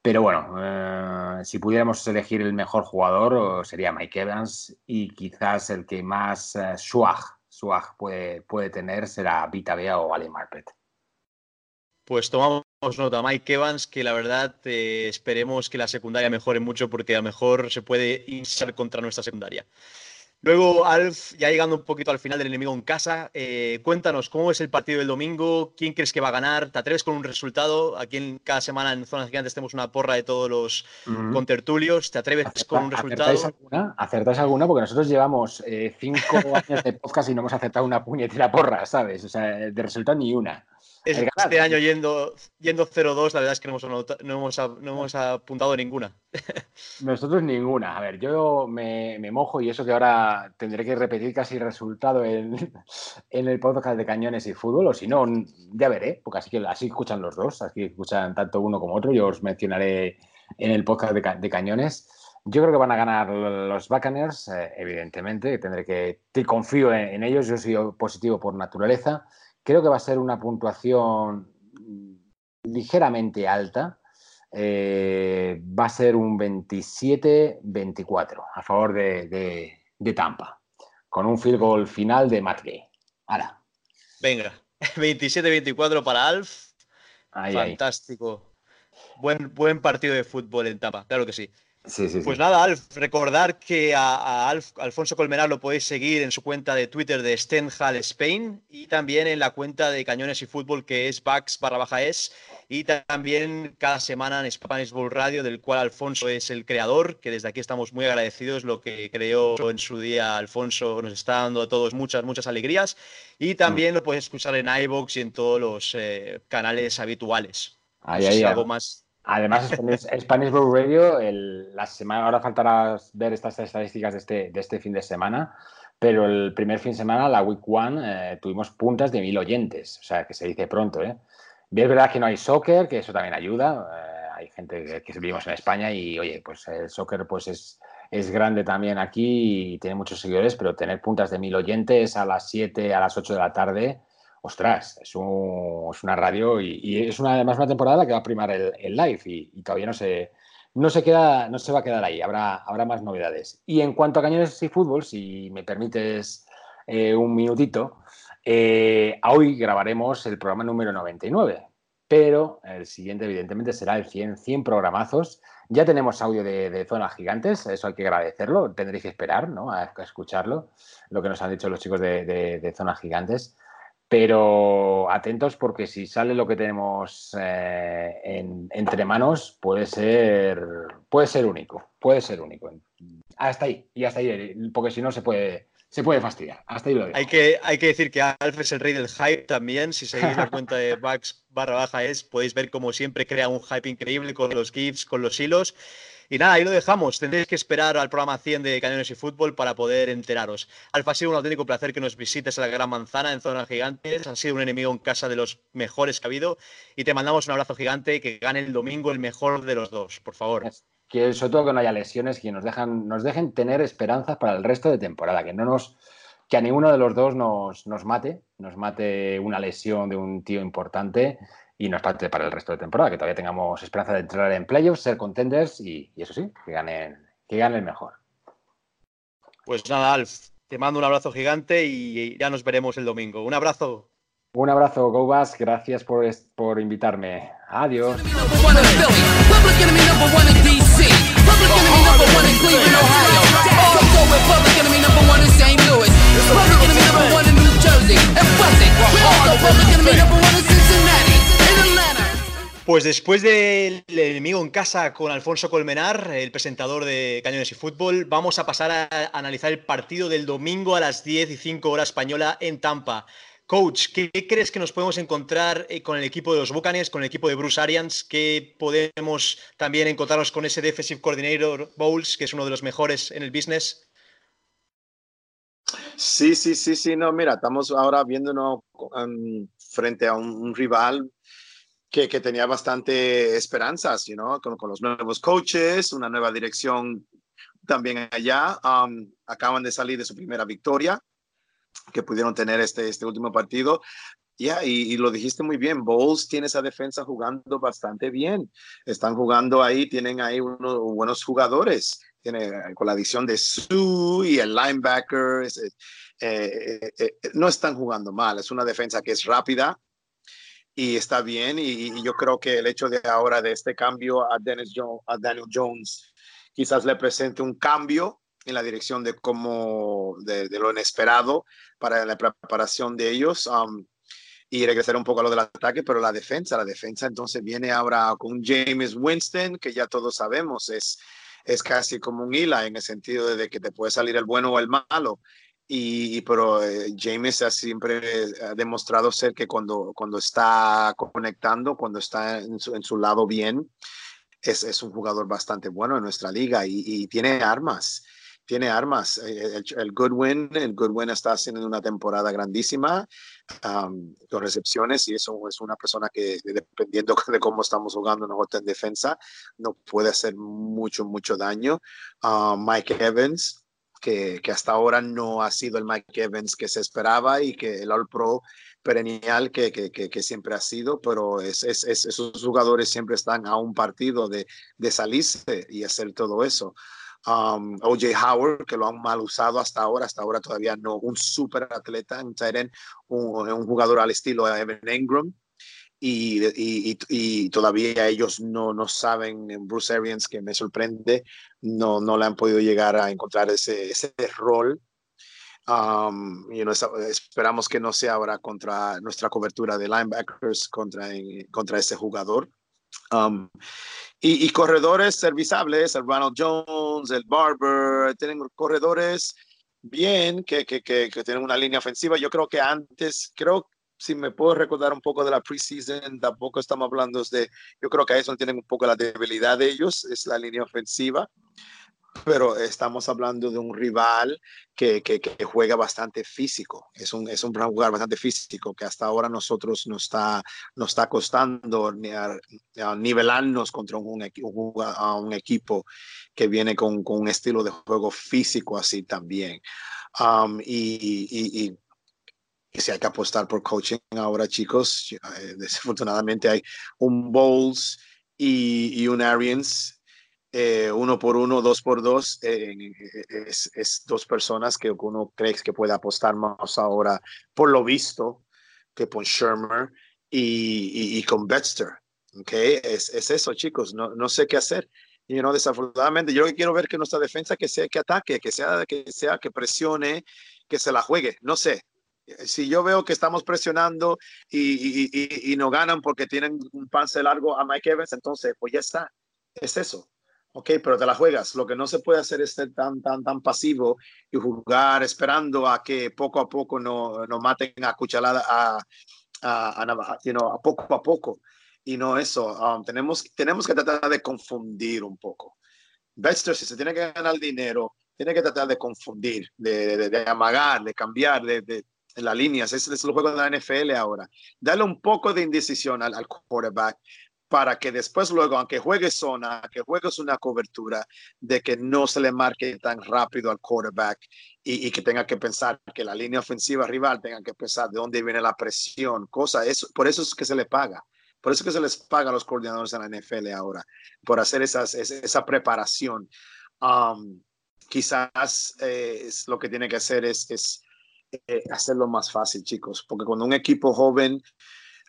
Pero bueno, eh, si pudiéramos elegir el mejor jugador sería Mike Evans y quizás el que más eh, puede, puede tener será Vita Bea o Ali Marpet. Pues tomamos nota, Mike Evans, que la verdad eh, esperemos que la secundaria mejore mucho porque a lo mejor se puede insar contra nuestra secundaria. Luego, Alf, ya llegando un poquito al final del enemigo en casa, eh, cuéntanos cómo es el partido del domingo, quién crees que va a ganar, ¿te atreves con un resultado? Aquí en cada semana en Zonas Gigantes tenemos una porra de todos los uh -huh. contertulios, ¿te atreves Acerta, con un resultado? ¿acertáis alguna? ¿Acertáis alguna? Porque nosotros llevamos eh, cinco años de podcast y no hemos acertado una puñetera porra, ¿sabes? O sea, de resultado ni una. Este ganar, año yendo, yendo 0-2, la verdad es que no hemos, anotado, no hemos, no hemos apuntado ninguna. Nosotros ninguna. A ver, yo me, me, mojo y eso que ahora tendré que repetir casi el resultado en, en, el podcast de Cañones y Fútbol, o si no, ya veré, porque así, que, así escuchan los dos, así escuchan tanto uno como otro. Yo os mencionaré en el podcast de, de Cañones. Yo creo que van a ganar los Buccaneers, eh, evidentemente, tendré que, te confío en, en ellos, yo soy positivo por naturaleza. Creo que va a ser una puntuación ligeramente alta. Eh, va a ser un 27-24 a favor de, de, de, Tampa, con un field goal final de Matt Gay. Ahora. Venga, 27-24 para Alf. Ahí, Fantástico. Ahí. Buen, buen partido de fútbol en Tampa, claro que sí. Pues nada, Alf, recordar que a, Alfonso Colmenar lo podéis seguir en su cuenta de Twitter de Stenhal Spain y también en la cuenta de Cañones y Fútbol que es Bax barra baja es y también cada semana en Spanish Bowl Radio del cual Alfonso es el creador, que desde aquí estamos muy agradecidos, lo que creó en su día Alfonso nos está dando a todos muchas, muchas alegrías y también lo puedes escuchar en iVoox y en todos los eh, canales habituales. Ahí, ahí, algo más Además, Spanish, Bowl Radio, la semana, ahora faltará ver estas estadísticas de este, de este fin de semana, pero el primer fin de semana, la Week One, eh, tuvimos puntas de mil oyentes, o sea, que se dice pronto, ¿eh? Es verdad que no hay soccer, que eso también ayuda, eh, hay gente que, que, vivimos en España y, oye, pues el soccer pues es, es grande también aquí y tiene muchos seguidores, pero tener puntas de mil oyentes a las 7, a las 8 de la tarde, ostras, es, una radio y, es una, además una temporada que va a primar el, live y, todavía no se, no se queda, no se va a quedar ahí, habrá, habrá más novedades. Y en cuanto a cañones y fútbol, si me permites eh, un minutito, eh, hoy grabaremos el programa número 99, pero el siguiente evidentemente será el 100, 100 programazos. Ya tenemos audio de, Zona Gigantes, eso hay que agradecerlo, tendréis que esperar ¿no? a, escucharlo, lo que nos han dicho los chicos de, de Zona Gigantes. Pero atentos porque si sale lo que tenemos eh, entre manos, puede ser, puede ser único. Puede ser único. Hasta ahí, y hasta ahí, porque si no se puede, se puede fastidiar. Hasta ahí lo Hay que, hay que decir que Alf es el rey del hype también. Si seguís la cuenta de Bugs barra baja es, podéis ver como siempre crea un hype increíble con los GIFs, con los hilos. Y nada, ahí lo dejamos. Tendréis que esperar al programa 100 de Cañones y Fútbol para poder enteraros. Alfa, ha sido un auténtico placer que nos visites a la Gran Manzana en Zona Gigantes. Ha sido un enemigo en casa de los mejores que ha habido. Y te mandamos un abrazo gigante. Que gane el domingo el mejor de los dos, por favor. Que sobre todo que no haya lesiones, que nos, dejan, nos dejen tener esperanzas para el resto de temporada. Que no nos que a ninguno de los dos nos, nos mate, nos mate una lesión de un tío importante y nos parte para el resto de temporada, que todavía tengamos esperanza de entrar en playoffs, ser contenders y, eso sí, que ganen, que ganen mejor. Pues nada, Alf, te mando un abrazo gigante y ya nos veremos el domingo. Un abrazo. Un abrazo, GoBas, gracias por, por invitarme. Adiós. Pues después del enemigo en casa con Alfonso Colmenar, el presentador de Cañones y Fútbol, vamos a pasar a analizar el partido del domingo a las 10 y 5 horas española en Tampa. Coach, ¿qué crees que nos podemos encontrar eh, con el equipo de los Buccaneers, con el equipo de Bruce Arians? ¿Qué podemos también encontrarnos con ese Defensive Coordinator Bowles, que es uno de los mejores en el business? Sí, sí, sí, sí, no, mira, estamos ahora viéndonos um, frente a un rival que, que tenía bastante esperanzas, you know, con, con, los nuevos coaches, una nueva dirección también allá. Um, acaban de salir de su primera victoria que pudieron tener este, este último partido. Ya, y, y, lo dijiste muy bien, Bowles tiene esa defensa jugando bastante bien. Están jugando ahí, tienen ahí unos buenos jugadores. Tiene, eh, con la adición de Sue y el linebacker, eh, eh, eh, no están jugando mal. Es una defensa que es rápida, y está bien. Y, yo creo que el hecho de ahora de este cambio a, Dennis a Daniel Jones quizás le presente un cambio en la dirección de cómo, de, lo inesperado para la preparación de ellos. Um, y regresar un poco a lo del ataque, pero la defensa, la defensa entonces viene ahora con James Winston, que ya todos sabemos es, es casi como un hila en el sentido de que te puede salir el bueno o el malo. Y, pero eh, James ha siempre ha demostrado ser que cuando, cuando está conectando, cuando está en su, en su lado bien, es, es, un jugador bastante bueno en nuestra liga y, y tiene armas. Tiene armas. Eh, el, el, Goodwin, el Goodwin está haciendo una temporada grandísima um, con recepciones y eso es una persona que dependiendo de cómo estamos jugando nosotros en defensa, no puede hacer mucho, mucho daño. Uh, Mike Evans, que, que, hasta ahora no ha sido el Mike Evans que se esperaba y que el All Pro perennial que, que, que siempre ha sido, pero es, es, esos jugadores siempre están a un partido de, de salirse y hacer todo eso. Um, OJ Howard, que lo han mal usado hasta ahora, hasta ahora todavía no, un super atleta, un, un, un jugador al estilo de Evan Ingram, y, y, y, todavía ellos no, no saben, Bruce Arians, que me sorprende, no, no le han podido llegar a encontrar ese, ese rol. Um, you esperamos que no sea ahora contra nuestra cobertura de linebackers contra, contra ese jugador. Um, y, corredores servizables, el Ronald Jones, el Barber, tienen corredores bien que, que, que, que, tienen una línea ofensiva. Yo creo que antes, creo si me puedo recordar un poco de la preseason, tampoco estamos hablando de, yo creo que a eso tienen un poco la debilidad de ellos, es la línea ofensiva, pero estamos hablando de un rival que, que, que juega bastante físico, es un, es un jugador bastante físico que hasta ahora nosotros nos está, nos está costando nivelarnos contra un, un, un, equipo que viene con, con, un estilo de juego físico así también. Um, y, y, y si hay que apostar por coaching ahora, chicos. Eh, desafortunadamente hay un Bowles y, un Arians, eh, uno por uno, dos por dos. Eh, es, dos personas que uno cree que puede apostar más ahora, por lo visto, que con Shermer y, con Betster. Okay? Es, eso, chicos. No, no sé qué hacer. Y no, desafortunadamente, yo quiero ver que nuestra defensa que sea que ataque, que sea que sea que presione, que se la juegue. No sé, si yo veo que estamos presionando y, y, y, no ganan porque tienen un pase largo a Mike Evans, entonces pues ya está, es eso. Ok, pero te la juegas. Lo que no se puede hacer es ser tan, tan, tan pasivo y jugar esperando a que poco a poco nos no maten a cuchalada, a, a, a, you know, a poco a poco. Y no eso. Um, tenemos, tenemos que tratar de confundir un poco. Bester, si se tiene que ganar dinero, tiene que tratar de confundir, de, de, de amagar, de cambiar, de, las líneas. Ese es el juego de la NFL ahora. Dale un poco de indecisión al quarterback para que después luego, aunque juegue zona, que juegues una cobertura, de que no se le marque tan rápido al quarterback y, y, que tenga que pensar que la línea ofensiva rival tenga que pensar de dónde viene la presión, cosa, eso, por eso es que se le paga. Por eso es que se les paga a los coordinadores en la NFL ahora, por hacer esas, esa preparación. Um, quizás eh, es, lo que tiene que hacer es, es eh, hacerlo más fácil, chicos, porque cuando un equipo joven,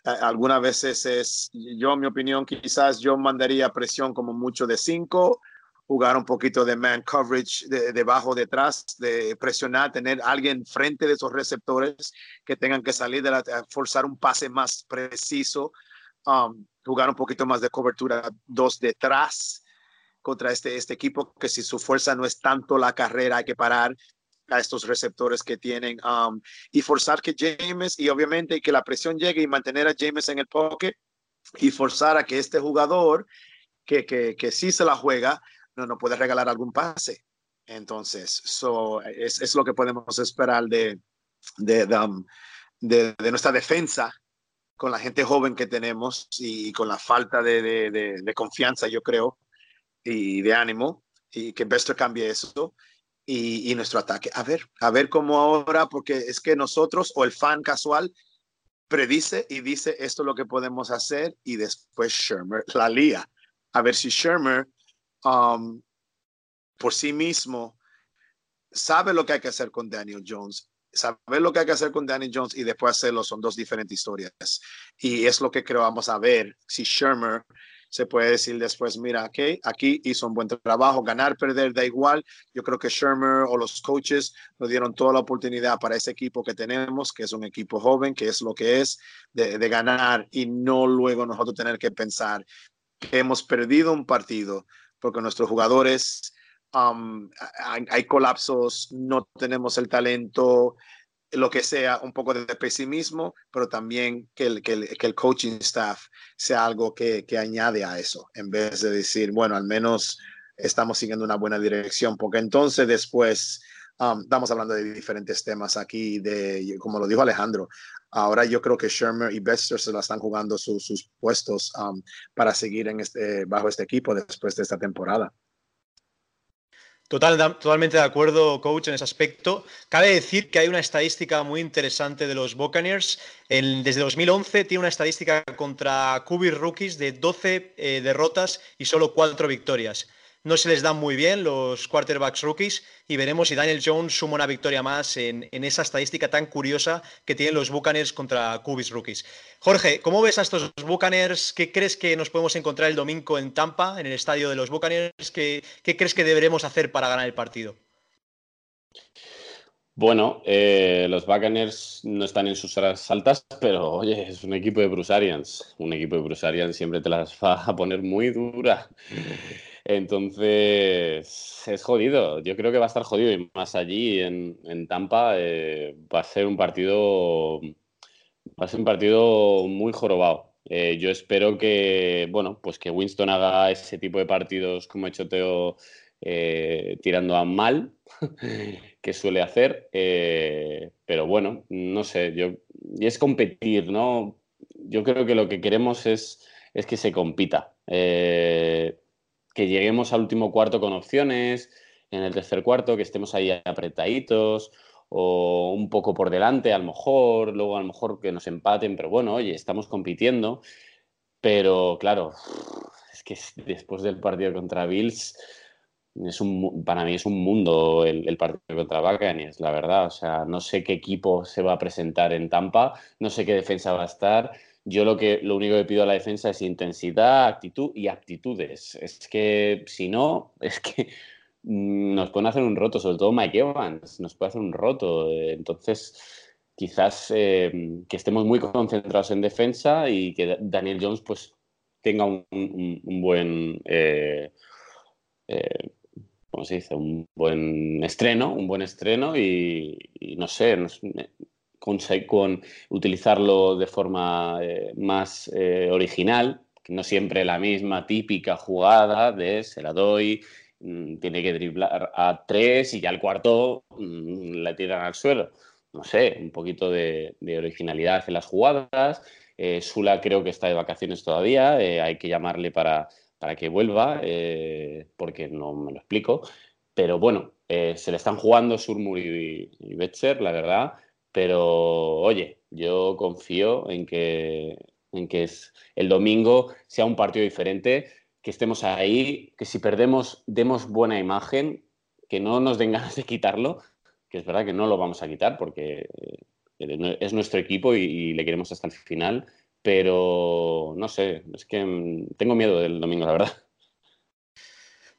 algunas veces es, yo mi opinión, quizás yo mandaría presión como mucho de cinco, jugar un poquito de man coverage de, debajo, detrás, de presionar, tener alguien frente de esos receptores que tengan que salir de la, forzar un pase más preciso, um, jugar un poquito más de cobertura dos detrás contra este, este equipo que si su fuerza no es tanto la carrera, hay que parar a estos receptores que tienen um, y forzar que James y obviamente que la presión llegue y mantener a James en el pocket y forzar a que este jugador que, que, que sí se la juega no, no puede regalar algún pase. Entonces, so, es, es lo que podemos esperar de, de, de, um, nuestra defensa con la gente joven que tenemos y con la falta de, de, confianza, yo creo, y de ánimo, y que Bester cambie eso y, nuestro ataque. A ver, a ver cómo ahora, porque es que nosotros o el fan casual predice y dice esto es lo que podemos hacer y después Shermer la lía. A ver si Shermer um, por sí mismo sabe lo que hay que hacer con Daniel Jones. Saber lo que hay que hacer con Daniel Jones y después hacerlo son dos diferentes historias. Y es lo que creo vamos a ver si Shermer se puede decir después, mira, okay, aquí hizo un buen trabajo, ganar, perder, da igual. Yo creo que Shermer o los coaches nos dieron toda la oportunidad para ese equipo que tenemos, que es un equipo joven, que es lo que es, de, de ganar y no luego nosotros tener que pensar que hemos perdido un partido porque nuestros jugadores, um, hay, hay colapsos, no tenemos el talento, lo que sea, un poco de pesimismo, pero también que el, que el, coaching staff sea algo que, que, añade a eso, en vez de decir, bueno, al menos estamos siguiendo una buena dirección, porque entonces después um, estamos hablando de diferentes temas aquí, de, como lo dijo Alejandro, ahora yo creo que Shermer y Bester se la están jugando su, sus puestos um, para seguir en este, bajo este equipo después de esta temporada. Total, totalmente de acuerdo, coach, en ese aspecto. Cabe decir que hay una estadística muy interesante de los Buccaneers. Desde 2011 tiene una estadística contra QB rookies de 12 eh, derrotas y solo 4 victorias. No se les dan muy bien los quarterbacks rookies y veremos si Daniel Jones suma una victoria más en, esa estadística tan curiosa que tienen los Buccaneers contra Cubis rookies. Jorge, ¿cómo ves a estos Buccaneers? ¿Qué crees que nos podemos encontrar el domingo en Tampa, en el estadio de los Buccaneers? ¿Qué, crees que deberemos hacer para ganar el partido? Bueno, eh, los Buccaneers no están en sus horas altas, pero oye, es un equipo de Brusarians. Un equipo de Brusarians siempre te las va a poner muy dura. Entonces, es jodido. Yo creo que va a estar jodido. Y más allí, en, Tampa, eh, va a ser un partido. Va a ser un partido muy jorobado. Eh, yo espero que, bueno, pues que Winston haga ese tipo de partidos como ha hecho Teo eh, tirando a mal, que suele hacer, pero bueno, no sé, yo, y es competir, ¿no? Yo creo que lo que queremos es, es que se compita, que lleguemos al último cuarto con opciones, en el tercer cuarto, que estemos ahí apretaditos o un poco por delante, a lo mejor, luego a lo mejor que nos empaten, pero bueno, oye, estamos compitiendo, pero claro, es que después del partido contra Bills es un, para mí es un mundo el, partido contra Buccaneers, la verdad. O sea, no sé qué equipo se va a presentar en Tampa, no sé qué defensa va a estar. Yo lo, que, lo único que pido a la defensa es intensidad, actitud y aptitudes. Es que si no, es que nos pueden hacer un roto, sobre todo Mike Evans, nos puede hacer un roto. Entonces, quizás eh, que estemos muy concentrados en defensa y que Daniel Jones pues tenga un, buen... Eh, eh, como se dice, un buen estreno, un buen estreno y, no sé, con, con, utilizarlo de forma eh, más eh, original, no siempre la misma típica jugada de se la doy, mm, tiene que driblar a tres y ya al cuarto mm, la tiran al suelo. No sé, un poquito de, originalidad en las jugadas. Eh, Sula creo que está de vacaciones todavía, hay que llamarle para, para que vuelva, porque no me lo explico. Pero bueno, se le están jugando Surmur y, y la verdad. Pero oye, yo confío en que, en que es, el domingo sea un partido diferente, que estemos ahí, que si perdemos demos buena imagen, que no nos den ganas de quitarlo, que es verdad que no lo vamos a quitar porque eh, es nuestro equipo y le queremos hasta el final pero no sé, es que mm, tengo miedo del domingo, la verdad.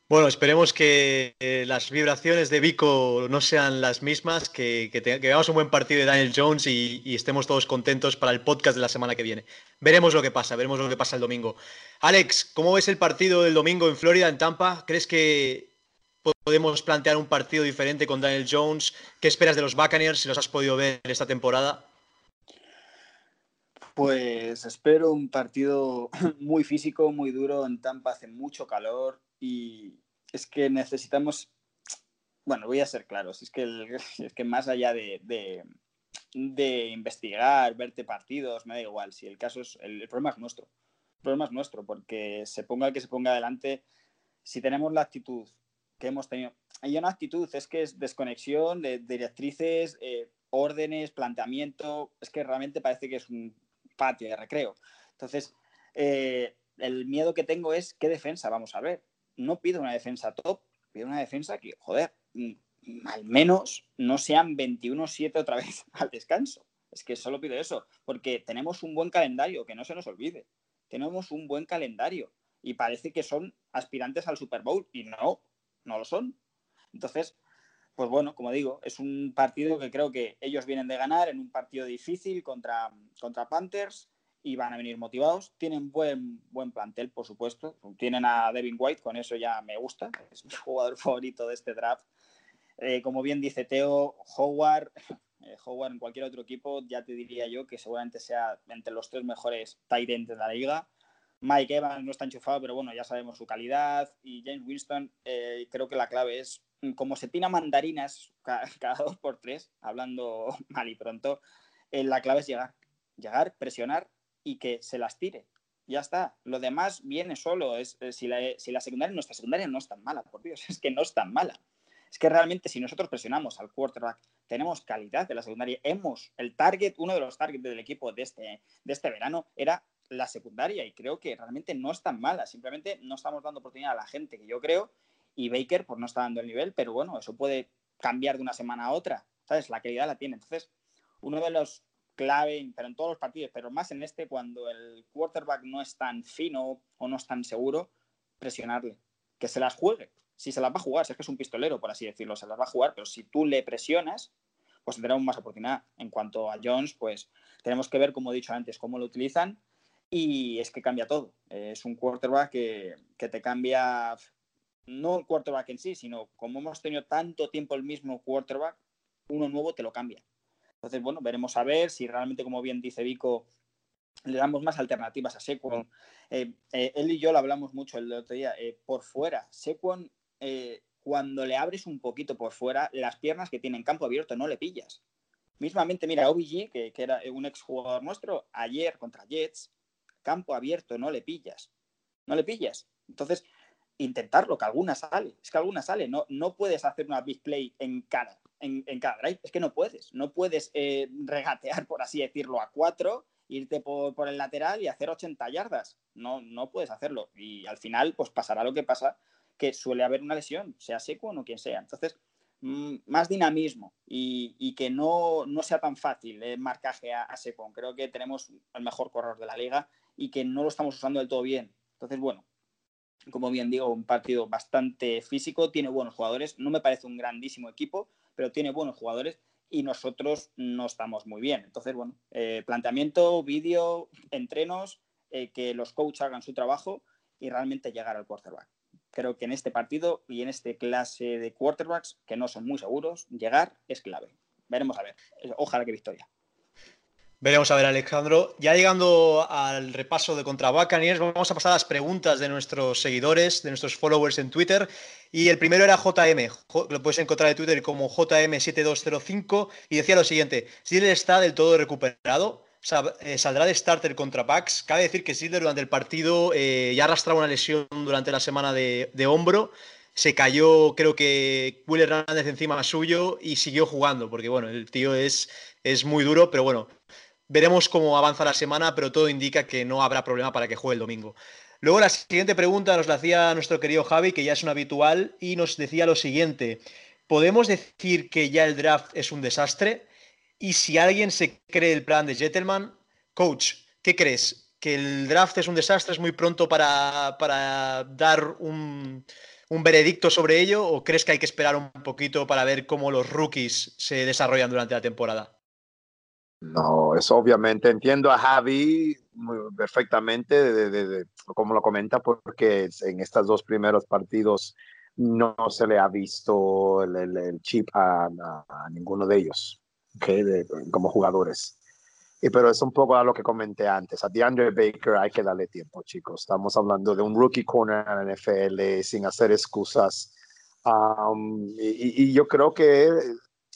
Bueno, esperemos que eh, las vibraciones de Vico no sean las mismas, que, que, veamos un buen partido de Daniel Jones y, estemos todos contentos para el podcast de la semana que viene. Veremos lo que pasa, veremos lo que pasa el domingo. Alex, ¿cómo ves el partido del domingo en Florida, en Tampa? ¿Crees que podemos plantear un partido diferente con Daniel Jones? ¿Qué esperas de los Buccaneers si los has podido ver esta temporada? Pues espero un partido muy físico, muy duro. En Tampa hace mucho calor y es que necesitamos. Bueno, voy a ser claro, es que, es que más allá de, de, investigar, verte partidos, me da igual. Si el caso es. El, problema es nuestro. El problema es nuestro, porque se ponga el que se ponga adelante, si tenemos la actitud que hemos tenido. Hay una actitud, es que es desconexión de, directrices, eh, órdenes, planteamiento. Es que realmente parece que es un patio de recreo. Entonces, eh, el miedo que tengo es qué defensa vamos a ver. No pido una defensa top, pido una defensa que, joder, mm, al menos no sean 21-7 otra vez al descanso. Es que solo pido eso, porque tenemos un buen calendario, que no se nos olvide. Tenemos un buen calendario y parece que son aspirantes al Super Bowl y no, no lo son. Entonces, pues bueno, como digo, es un partido que creo que ellos vienen de ganar en un partido difícil contra, contra Panthers y van a venir motivados. Tienen buen, buen plantel, por supuesto. Tienen a Devin White, con eso ya me gusta. Es mi jugador favorito de este draft. Eh, como bien dice Teo, Howard, eh, Howard en cualquier otro equipo, ya te diría yo que seguramente sea entre los tres mejores tight ends de la liga. Mike Evans no está enchufado, pero bueno, ya sabemos su calidad. Y James Winston, eh, creo que la clave es como se tina mandarinas cada, dos por tres, hablando mal y pronto, eh, la clave es llegar. Llegar, presionar y que se las tire. Ya está. Lo demás viene solo. Es, eh, si, la, si la secundaria, nuestra secundaria no es tan mala, por Dios, es que no es tan mala. Es que realmente si nosotros presionamos al quarterback, tenemos calidad de la secundaria. Hemos, el target, uno de los targets del equipo de este, de este verano era la secundaria y creo que realmente no es tan mala. Simplemente no estamos dando oportunidad a la gente que yo creo y Baker pues no está dando el nivel, pero bueno, eso puede cambiar de una semana a otra, ¿sabes? La calidad la tiene. Entonces, uno de los clave, pero en todos los partidos, pero más en este, cuando el quarterback no es tan fino o no es tan seguro, presionarle, que se las juegue. Si se las va a jugar, si es que es un pistolero, por así decirlo, se las va a jugar, pero si tú le presionas, pues tendremos más oportunidad. En cuanto a Jones, pues tenemos que ver, como he dicho antes, cómo lo utilizan y es que cambia todo. Es un quarterback que, que te cambia, no el quarterback en sí, sino como hemos tenido tanto tiempo el mismo quarterback, uno nuevo te lo cambia. Entonces, bueno, veremos a ver si realmente, como bien dice Vico, le damos más alternativas a Sequon. Eh, eh, él y yo lo hablamos mucho el otro día. Eh, por fuera, Sequon, cuando le abres un poquito por fuera, las piernas que tiene en campo abierto no le pillas. Mismamente, mira, OBG, que, que era un exjugador nuestro, ayer contra Jets, campo abierto no le pillas. No le pillas. Entonces, intentarlo, que alguna sale. Es que alguna sale. No, no puedes hacer una big play en cada, en, cada drive. Es que no puedes. No puedes eh, regatear, por así decirlo, a cuatro, irte por, el lateral y hacer 80 yardas. No, no puedes hacerlo. Y al final, pues pasará lo que pasa, que suele haber una lesión, sea seco o quien sea. Entonces, mm, más dinamismo y, que no, no, sea tan fácil el marcaje a, a Creo que tenemos el mejor corredor de la liga y que no lo estamos usando del todo bien. Entonces, bueno, como bien digo, un partido bastante físico, tiene buenos jugadores, no me parece un grandísimo equipo, pero tiene buenos jugadores y nosotros no estamos muy bien. Entonces, bueno, eh, planteamiento, vídeo, entrenos, eh, que los coaches hagan su trabajo y realmente llegar al quarterback. Creo que en este partido y en este clase de quarterbacks, que no son muy seguros, llegar es clave. Veremos a ver. Ojalá que victoria. Veremos a ver, Alejandro. Ya llegando al repaso de contra Buccaneers, vamos a pasar a las preguntas de nuestros seguidores, de nuestros followers en Twitter. Y el primero era JM, lo puedes encontrar en Twitter como JM7205, y decía lo siguiente: Sidler está del todo recuperado, eh, saldrá de starter contra Pax. Cabe decir que Sidler durante el partido eh, ya arrastraba una lesión durante la semana de, hombro se cayó, creo que Will Hernández encima suyo y siguió jugando, porque bueno, el tío es, es muy duro, pero bueno, Veremos cómo avanza la semana, pero todo indica que no habrá problema para que juegue el domingo. Luego la siguiente pregunta nos la hacía nuestro querido Javi, que ya es un habitual, y nos decía lo siguiente. ¿Podemos decir que ya el draft es un desastre? Y si alguien se cree el plan de Gentleman, coach, ¿qué crees? ¿Que el draft es un desastre? ¿Es muy pronto para, dar un, un veredicto sobre ello? ¿O crees que hay que esperar un poquito para ver cómo los rookies se desarrollan durante la temporada? No, eso obviamente entiendo a Javi perfectamente, de, como lo comenta, porque en estos dos primeros partidos no se le ha visto el, chip a, ninguno de ellos, como jugadores. Y, pero es un poco a lo que comenté antes. A DeAndre Baker hay que darle tiempo, chicos. Estamos hablando de un rookie corner en la NFL sin hacer excusas. Um, y, yo creo que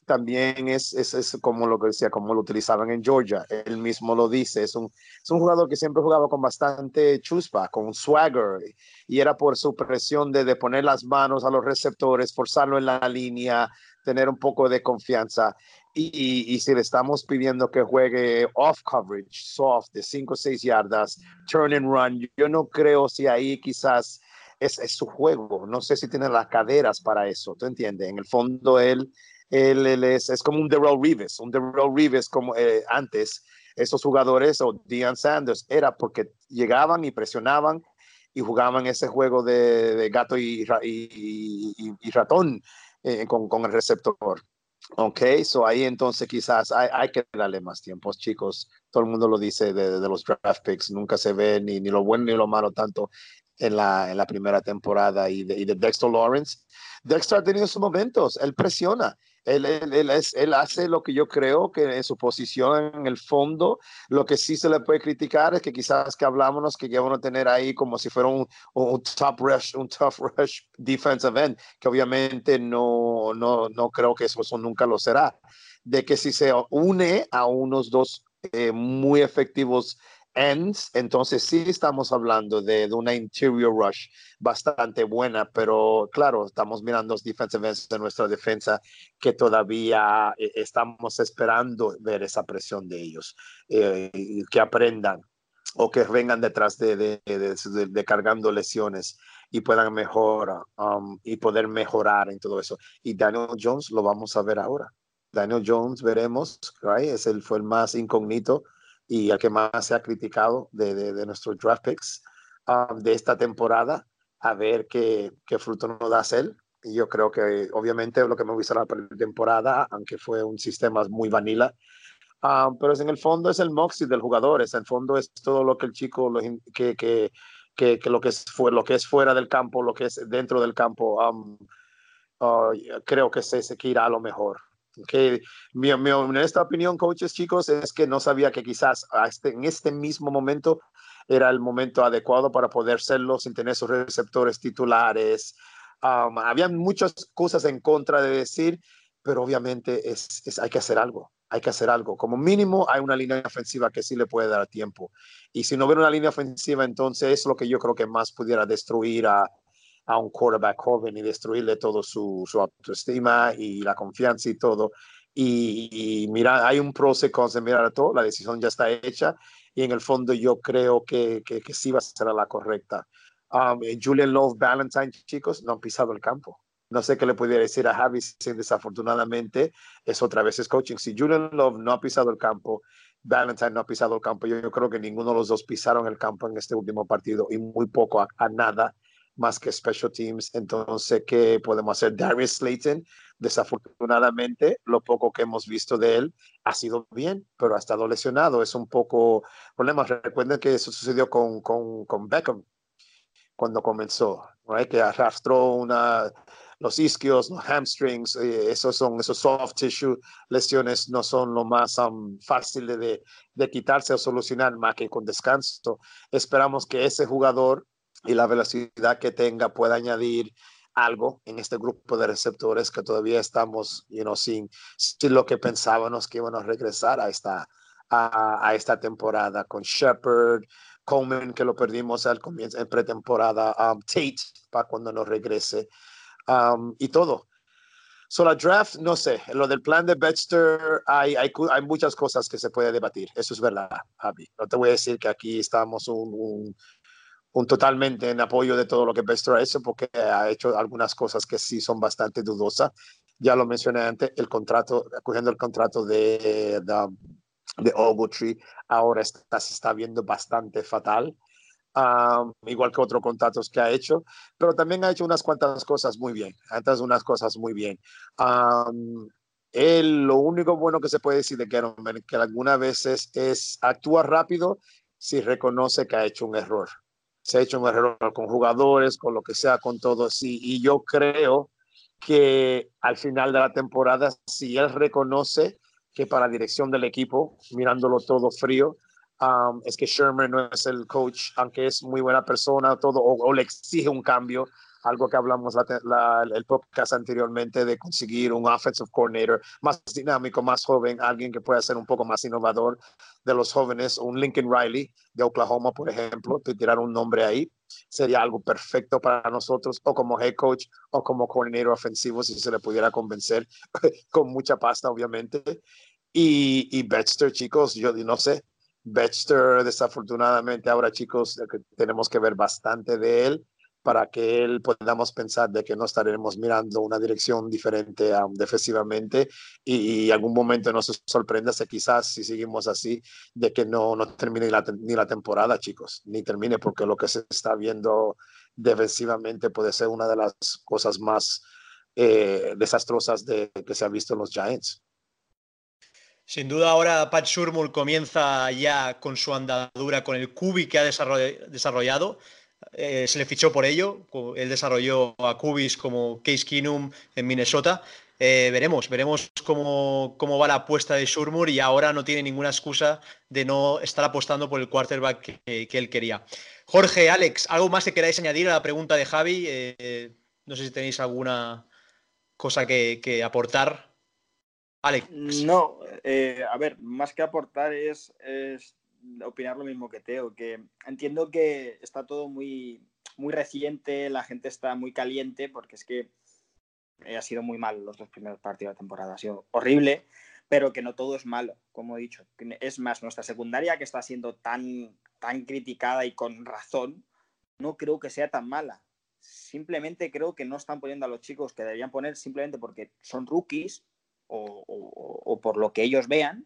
también es, es, es, como lo que decía, como lo utilizaban en Georgia. Él mismo lo dice, es un, es un jugador que siempre jugaba con bastante chuspa, con swagger, y era por su presión de, de poner las manos a los receptores, forzarlo en la línea, tener un poco de confianza. Y, y, si le estamos pidiendo que juegue off coverage, soft, de 5 o 6 yardas, turn and run, yo no creo si ahí quizás es, es, su juego. No sé si tiene las caderas para eso, ¿tú entiendes? En el fondo él él, es, es, como un Darrell Reeves, un Darrell Reeves como eh, antes, esos jugadores o Deion Sanders, era porque llegaban y presionaban y jugaban ese juego de, gato y, y, ratón eh, con, con, el receptor. Ok, so ahí entonces quizás hay, hay, que darle más tiempo, chicos. Todo el mundo lo dice de, de, los draft picks, nunca se ve ni, ni lo bueno ni lo malo tanto en la, en la primera temporada. Y de, y de Dexter Lawrence, Dexter ha tenido sus momentos, él presiona, él, él, es, él, hace lo que yo creo que en su posición en el fondo, lo que sí se le puede criticar es que quizás que hablámonos que a tener ahí como si fuera un, un, top rush, un tough rush defensive end, que obviamente no, no, no creo que eso, eso nunca lo será. De que si se une a unos dos eh, muy efectivos ends, entonces sí estamos hablando de, de, una interior rush bastante buena, pero claro, estamos mirando los defensive ends de nuestra defensa que todavía eh, estamos esperando ver esa presión de ellos, eh, que aprendan o que vengan detrás de, de, de, cargando lesiones y puedan mejorar um, y poder mejorar en todo eso. Y Daniel Jones lo vamos a ver ahora. Daniel Jones veremos, right? es el, fue el más incógnito y el que más se ha criticado de, de, nuestros draft picks um, de esta temporada, a ver qué, qué fruto nos da él. Y yo creo que obviamente lo que me visto la temporada, aunque fue un sistema muy vanilla, Ah, pero es en el fondo es el moxie del jugador, es en el fondo es todo lo que el chico, lo, que, que, que, que, lo, que es, fue, lo que es fuera del campo, lo que es dentro del campo, ah, creo que se, se irá a lo mejor. Que mi, mi honesta opinión, coaches, chicos, es que no sabía que quizás este, en este mismo momento era el momento adecuado para poder serlo sin tener sus receptores titulares. había muchas cosas en contra de decir, pero obviamente es, es, hay que hacer algo hay que hacer algo. Como mínimo hay una línea ofensiva que sí le puede dar tiempo. Y si no hubiera una línea ofensiva, entonces es lo que yo creo que más pudiera destruir a, a un quarterback joven y destruirle todo su, su autoestima y la confianza y todo. Y, mira, hay un pros y cons de mirar a todo, la decisión ya está hecha y en el fondo yo creo que, que, que sí va a ser la correcta. Um, Julian Love Valentine, chicos, no han pisado el campo. No sé qué le pudiera decir a Javi si desafortunadamente es otra vez es coaching. Si Julian Love no ha pisado el campo, Valentine no ha pisado el campo, yo, creo que ninguno de los dos pisaron el campo en este último partido y muy poco a, nada más que special teams. Entonces, ¿qué podemos hacer? Darius Slayton, desafortunadamente, lo poco que hemos visto de él ha sido bien, pero ha estado lesionado. Es un poco problema. Recuerden que eso sucedió con, con, con Beckham cuando comenzó, que arrastró una los isquios, los hamstrings, eh, esos son esos soft tissue lesiones, no son lo más um, fácil de, de, quitarse o solucionar más que con descanso. Esperamos que ese jugador y la velocidad que tenga pueda añadir algo en este grupo de receptores que todavía estamos you know, sin, sin lo que pensábamos que íbamos a regresar a esta, a, a esta temporada con Shepard, Coleman, que lo perdimos al comienzo en pretemporada, um, Tate, para cuando nos regrese y todo. So la draft, no sé, lo del plan de Baxter, hay, hay, hay, muchas cosas que se puede debatir, eso es verdad, Javi. No te voy a decir que aquí estamos un, un, totalmente en apoyo de todo lo que Baxter ha hecho, porque ha hecho algunas cosas que sí son bastante dudosas. Ya lo mencioné antes, el contrato, cogiendo el contrato de, de, de Ogletree, ahora está, se está viendo bastante fatal igual que otros contratos que ha hecho, pero también ha hecho unas cuantas cosas muy bien, antes unas cosas muy bien. él, lo único bueno que se puede decir de Gettleman, que algunas veces es actúa rápido si reconoce que ha hecho un error. Se ha hecho un error con jugadores, con lo que sea, con todo. Sí, y yo creo que al final de la temporada, si él reconoce que para la dirección del equipo, mirándolo todo frío, es que Sherman no es el coach, aunque es muy buena persona, todo, o, le exige un cambio, algo que hablamos la, el podcast anteriormente de conseguir un offensive coordinator más dinámico, más joven, alguien que pueda ser un poco más innovador de los jóvenes, un Lincoln Riley de Oklahoma, por ejemplo, tirar un nombre ahí, sería algo perfecto para nosotros, o como head coach, o como coordinator ofensivo, si se le pudiera convencer, con mucha pasta, obviamente. Y, y chicos, yo no sé, Baxter, desafortunadamente, ahora chicos, tenemos que ver bastante de él para que él podamos pensar de que no estaremos mirando una dirección diferente um, defensivamente y, algún momento nos sorprenda quizás si seguimos así de que no, no termine la, ni la temporada, chicos, ni termine porque lo que se está viendo defensivamente puede ser una de las cosas más eh, desastrosas de, que se ha visto en los Giants. Sin duda ahora Pat Shurmur comienza ya con su andadura con el Cubi que ha desarrollado. Eh, se le fichó por ello. Él desarrolló a Cubis como Case Keenum en Minnesota. Eh, veremos, veremos cómo, cómo, va la apuesta de Shurmur y ahora no tiene ninguna excusa de no estar apostando por el quarterback que, él quería. Jorge, Alex, ¿algo más que queráis añadir a la pregunta de Javi? Eh, no sé si tenéis alguna cosa que aportar. No, eh, a ver, más que aportar es, opinar lo mismo que Teo, que entiendo que está todo muy, muy reciente, la gente está muy caliente, porque es que ha sido muy mal los dos primeros partidos de la temporada, ha sido horrible, pero que no todo es malo, como he dicho. Es más, nuestra secundaria que está siendo tan, tan criticada y con razón, no creo que sea tan mala. Simplemente creo que no están poniendo a los chicos que deberían poner simplemente porque son rookies o, por lo que ellos vean.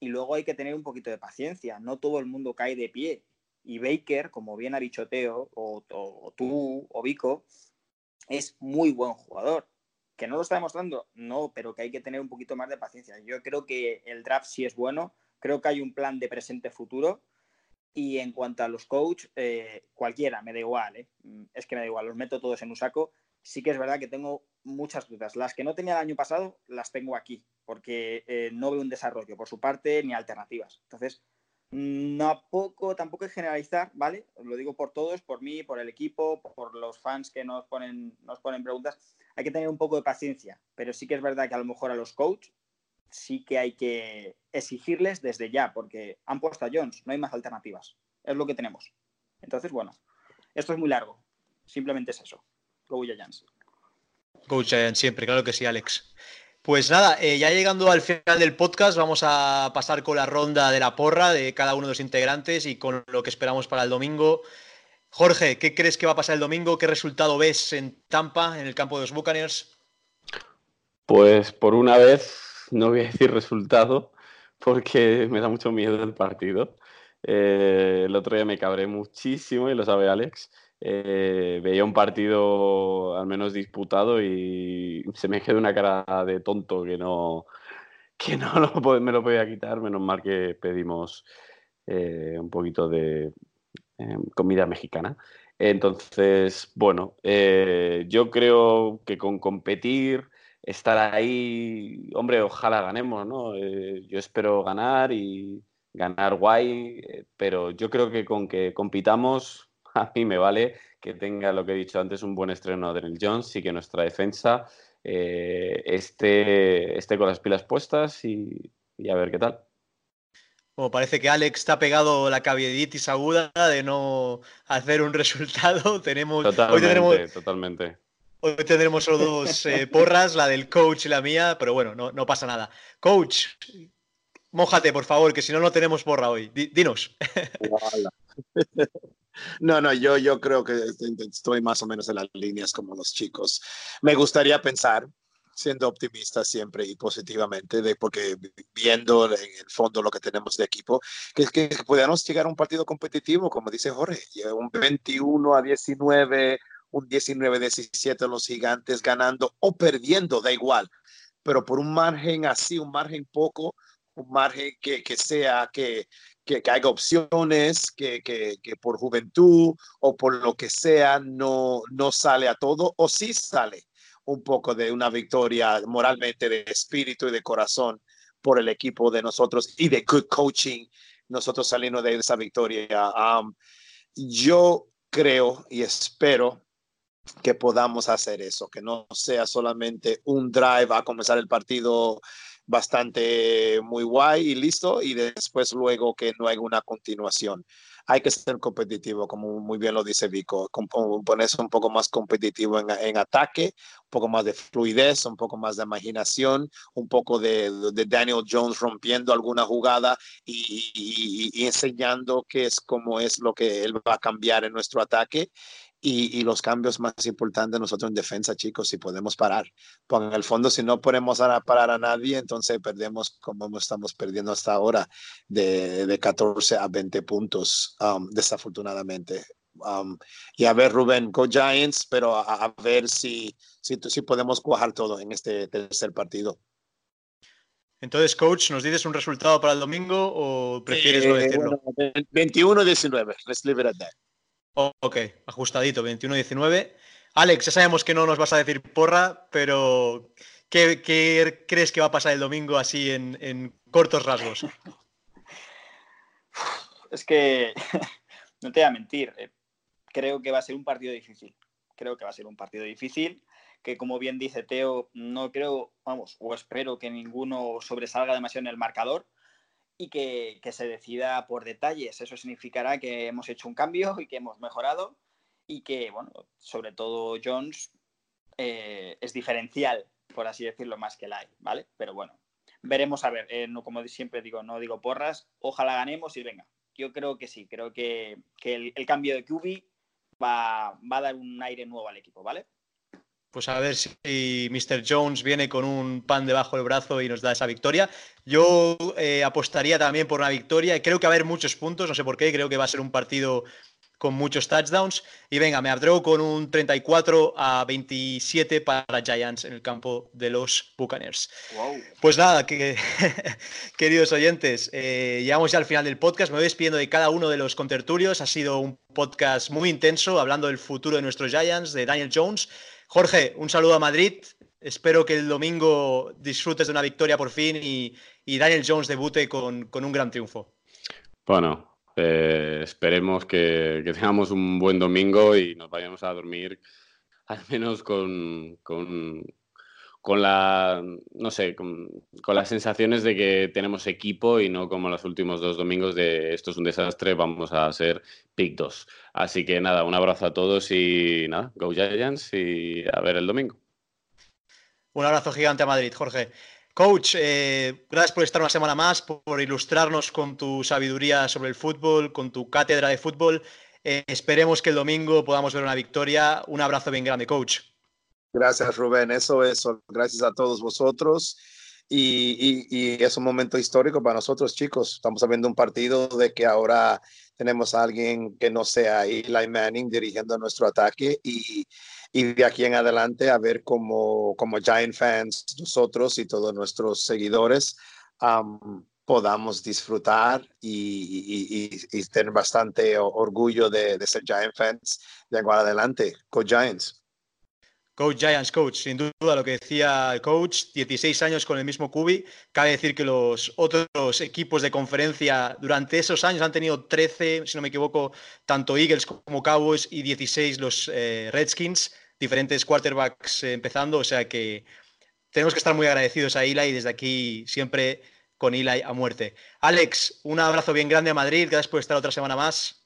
Y luego hay que tener un poquito de paciencia. No todo el mundo cae de pie. Y Baker, como bien ha dicho Teo, o, tú, o Vico, es muy buen jugador. ¿Que no lo está demostrando? No, pero que hay que tener un poquito más de paciencia. Yo creo que el draft sí es bueno. Creo que hay un plan de presente-futuro. Y en cuanto a los coaches, eh, cualquiera, me da igual. ¿eh? Es que me da igual, los meto todos en un saco. Sí que es verdad que tengo muchas dudas. Las que no tenía el año pasado, las tengo aquí, porque eh, no veo un desarrollo por su parte ni alternativas. Entonces, no poco, tampoco es generalizar, ¿vale? Lo digo por todos, por mí, por el equipo, por los fans que nos ponen, nos ponen preguntas. Hay que tener un poco de paciencia, pero sí que es verdad que a lo mejor a los coaches sí que hay que exigirles desde ya, porque han puesto a Jones, no hay más alternativas. Es lo que tenemos. Entonces, bueno, esto es muy largo. Simplemente es eso. Go Giants. Go Giants siempre, claro que sí, Alex. Pues nada, eh, ya llegando al final del podcast, vamos a pasar con la ronda de la porra de cada uno de los integrantes y con lo que esperamos para el domingo. Jorge, ¿qué crees que va a pasar el domingo? ¿Qué resultado ves en Tampa, en el campo de los Buccaneers? Pues por una vez no voy a decir resultado porque me da mucho miedo el partido. Eh, el otro día me cabré muchísimo y lo sabe Alex. Eh, veía un partido al menos disputado y se me quedó una cara de tonto que no, que no me lo podía quitar. Menos mal que pedimos eh, un poquito de em, comida mexicana. Entonces, bueno, eh, yo creo que con competir, estar ahí, hombre, ojalá ganemos, ¿no? yo espero ganar y ganar guay, pero yo creo que con que compitamos a mí me vale que tenga lo que he dicho antes, un buen estreno de Daniel Jones y que nuestra defensa eh, esté, con las pilas puestas y, a ver qué tal. Como parece que Alex está pegado la cavieditis aguda de no hacer un resultado. Tenemos, totalmente, hoy tendremos, totalmente. Hoy tendremos solo dos eh, porras, la del coach y la mía, pero bueno, no, no pasa nada. Coach, mójate, por favor, que si no, no tenemos porra hoy. dinos. No, no, yo, yo creo que estoy más o menos en las líneas como los chicos. Me gustaría pensar, siendo optimista siempre y positivamente, de, porque viendo en el fondo lo que tenemos de equipo, que, que podamos llegar a un partido competitivo, como dice Jorge, un 21 a 19, un 19 a 17 los gigantes ganando o perdiendo, da igual, pero por un margen así, un margen poco, un margen que, que sea que que, que opciones, que, que, que, por juventud o por lo que sea no, no sale a todo o sí sale un poco de una victoria moralmente de espíritu y de corazón por el equipo de nosotros y de good coaching, nosotros saliendo de esa victoria. Um, yo creo y espero que podamos hacer eso, que no sea solamente un drive a comenzar el partido bastante muy guay y listo, y después luego que no hay una continuación. Hay que ser competitivo, como muy bien lo dice Vico, ponerse un poco más competitivo en, en, ataque, un poco más de fluidez, un poco más de imaginación, un poco de, de Daniel Jones rompiendo alguna jugada y, y, y, enseñando qué es como es lo que él va a cambiar en nuestro ataque y, los cambios más importantes nosotros en defensa, chicos, si podemos parar. Porque en el fondo, si no podemos parar a nadie, entonces perdemos como estamos perdiendo hasta ahora, de, de 14 a 20 puntos, um, desafortunadamente. Um, y a ver, Rubén, Go Giants, pero a, ver si, si, si podemos cuajar todo en este tercer partido. Entonces, coach, ¿nos dices un resultado para el domingo o prefieres no eh, decirlo? 21-19, let's leave it at that. Ok, ajustadito, 21-19. Alex, ya sabemos que no nos vas a decir porra, pero ¿qué, crees que va a pasar el domingo así en, cortos rasgos? Es que no te voy a mentir, eh, creo que va a ser un partido difícil. Creo que va a ser un partido difícil, que como bien dice Teo, no creo, vamos, o espero que ninguno sobresalga demasiado en el marcador y que, se decida por detalles. Eso significará que hemos hecho un cambio y que hemos mejorado y que, bueno, sobre todo Jones eh, es diferencial, por así decirlo, más que Lai, ¿vale? Pero bueno, veremos a ver. Eh, no, como siempre digo, no digo porras. Ojalá ganemos y venga. Yo creo que sí. Creo que, el, cambio de QB va, va a dar un aire nuevo al equipo, ¿vale? Pues a ver si Mr. Jones viene con un pan debajo del brazo y nos da esa victoria. Yo eh, apostaría también por una victoria. Creo que va a haber muchos puntos, no sé por qué. Creo que va a ser un partido con muchos touchdowns. Y venga, me atrevo con un 34 a 27 para Giants en el campo de los Buccaneers. Pues nada, que, queridos oyentes, eh, llegamos ya al final del podcast. Me voy despidiendo de cada uno de los contertulios. Ha sido un podcast muy intenso, hablando del futuro de nuestros Giants, de Daniel Jones. Jorge, un saludo a Madrid. Espero que el domingo disfrutes de una victoria por fin y, Daniel Jones debute con, con un gran triunfo. Bueno, eh, esperemos que, tengamos un buen domingo y nos vayamos a dormir al menos con, con, la, no sé, con, las sensaciones de que tenemos equipo y no como los últimos dos domingos de esto es un desastre, vamos a ser pick 2. Así que nada, un abrazo a todos y nada, Go Giants y a ver el domingo. Un abrazo gigante a Madrid, Jorge. Coach, eh, gracias por estar una semana más, por ilustrarnos con tu sabiduría sobre el fútbol, con tu cátedra de fútbol. Eh, esperemos que el domingo podamos ver una victoria. Un abrazo bien grande, coach. Gracias, Rubén. Eso es, gracias a todos vosotros. Y, y, es un momento histórico para nosotros, chicos. Estamos viendo un partido de que ahora tenemos a alguien que no sea Eli Manning dirigiendo nuestro ataque y, y de aquí en adelante a ver cómo, como Giant fans, nosotros y todos nuestros seguidores, podamos disfrutar y, y, tener bastante orgullo de, de, ser Giant fans de ahora adelante. Go Giants. Coach Giants, coach, sin duda lo que decía el coach, 16 años con el mismo Cubi. Cabe decir que los otros equipos de conferencia durante esos años han tenido 13, si no me equivoco, tanto Eagles como Cowboys y 16 los eh, Redskins, diferentes quarterbacks eh, empezando, o sea que tenemos que estar muy agradecidos a Eli desde aquí siempre con Eli a muerte. Alex, un abrazo bien grande a Madrid, gracias por estar otra semana más.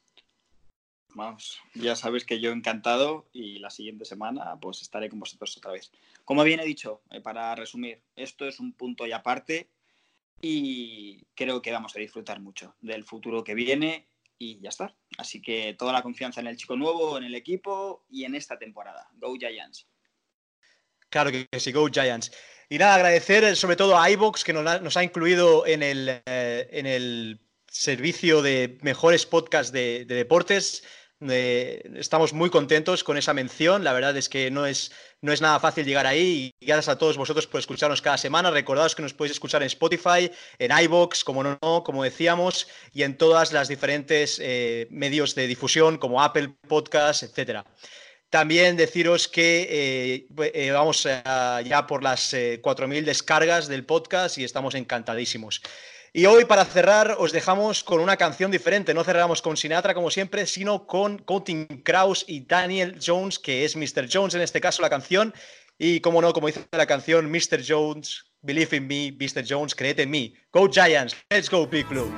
Vamos, ya sabes que yo encantado y la siguiente semana pues estaré con vosotros otra vez. Como bien he dicho, eh, para resumir, esto es un punto y aparte y creo que vamos a disfrutar mucho del futuro que viene y ya está. Así que toda la confianza en el chico nuevo, en el equipo y en esta temporada. Go Giants. Claro que sí, Go Giants. Y nada, agradecer sobre todo a iBox que nos ha, incluido en el, eh, en el servicio de mejores podcasts de deportes estamos muy contentos con esa mención. La verdad es que no es, no es nada fácil llegar ahí. Y gracias a todos vosotros por escucharnos cada semana. Recordaos que nos podéis escuchar en Spotify, en iBox, como no, como decíamos, y en todas las diferentes eh, medios de difusión como Apple Podcasts, etcétera. También deciros que eh, eh, vamos ya por las 4.000 descargas del podcast y estamos encantadísimos. Y hoy, para cerrar, os dejamos con una canción diferente. No cerramos con Sinatra, como siempre, sino con Counting Kraus y Daniel Jones, que es Mr. Jones en este caso la canción. Y como no, como dice la canción, Mr. Jones, Believe in me, Mr. Jones, creed en mí. Go Giants, let's go Big Blue.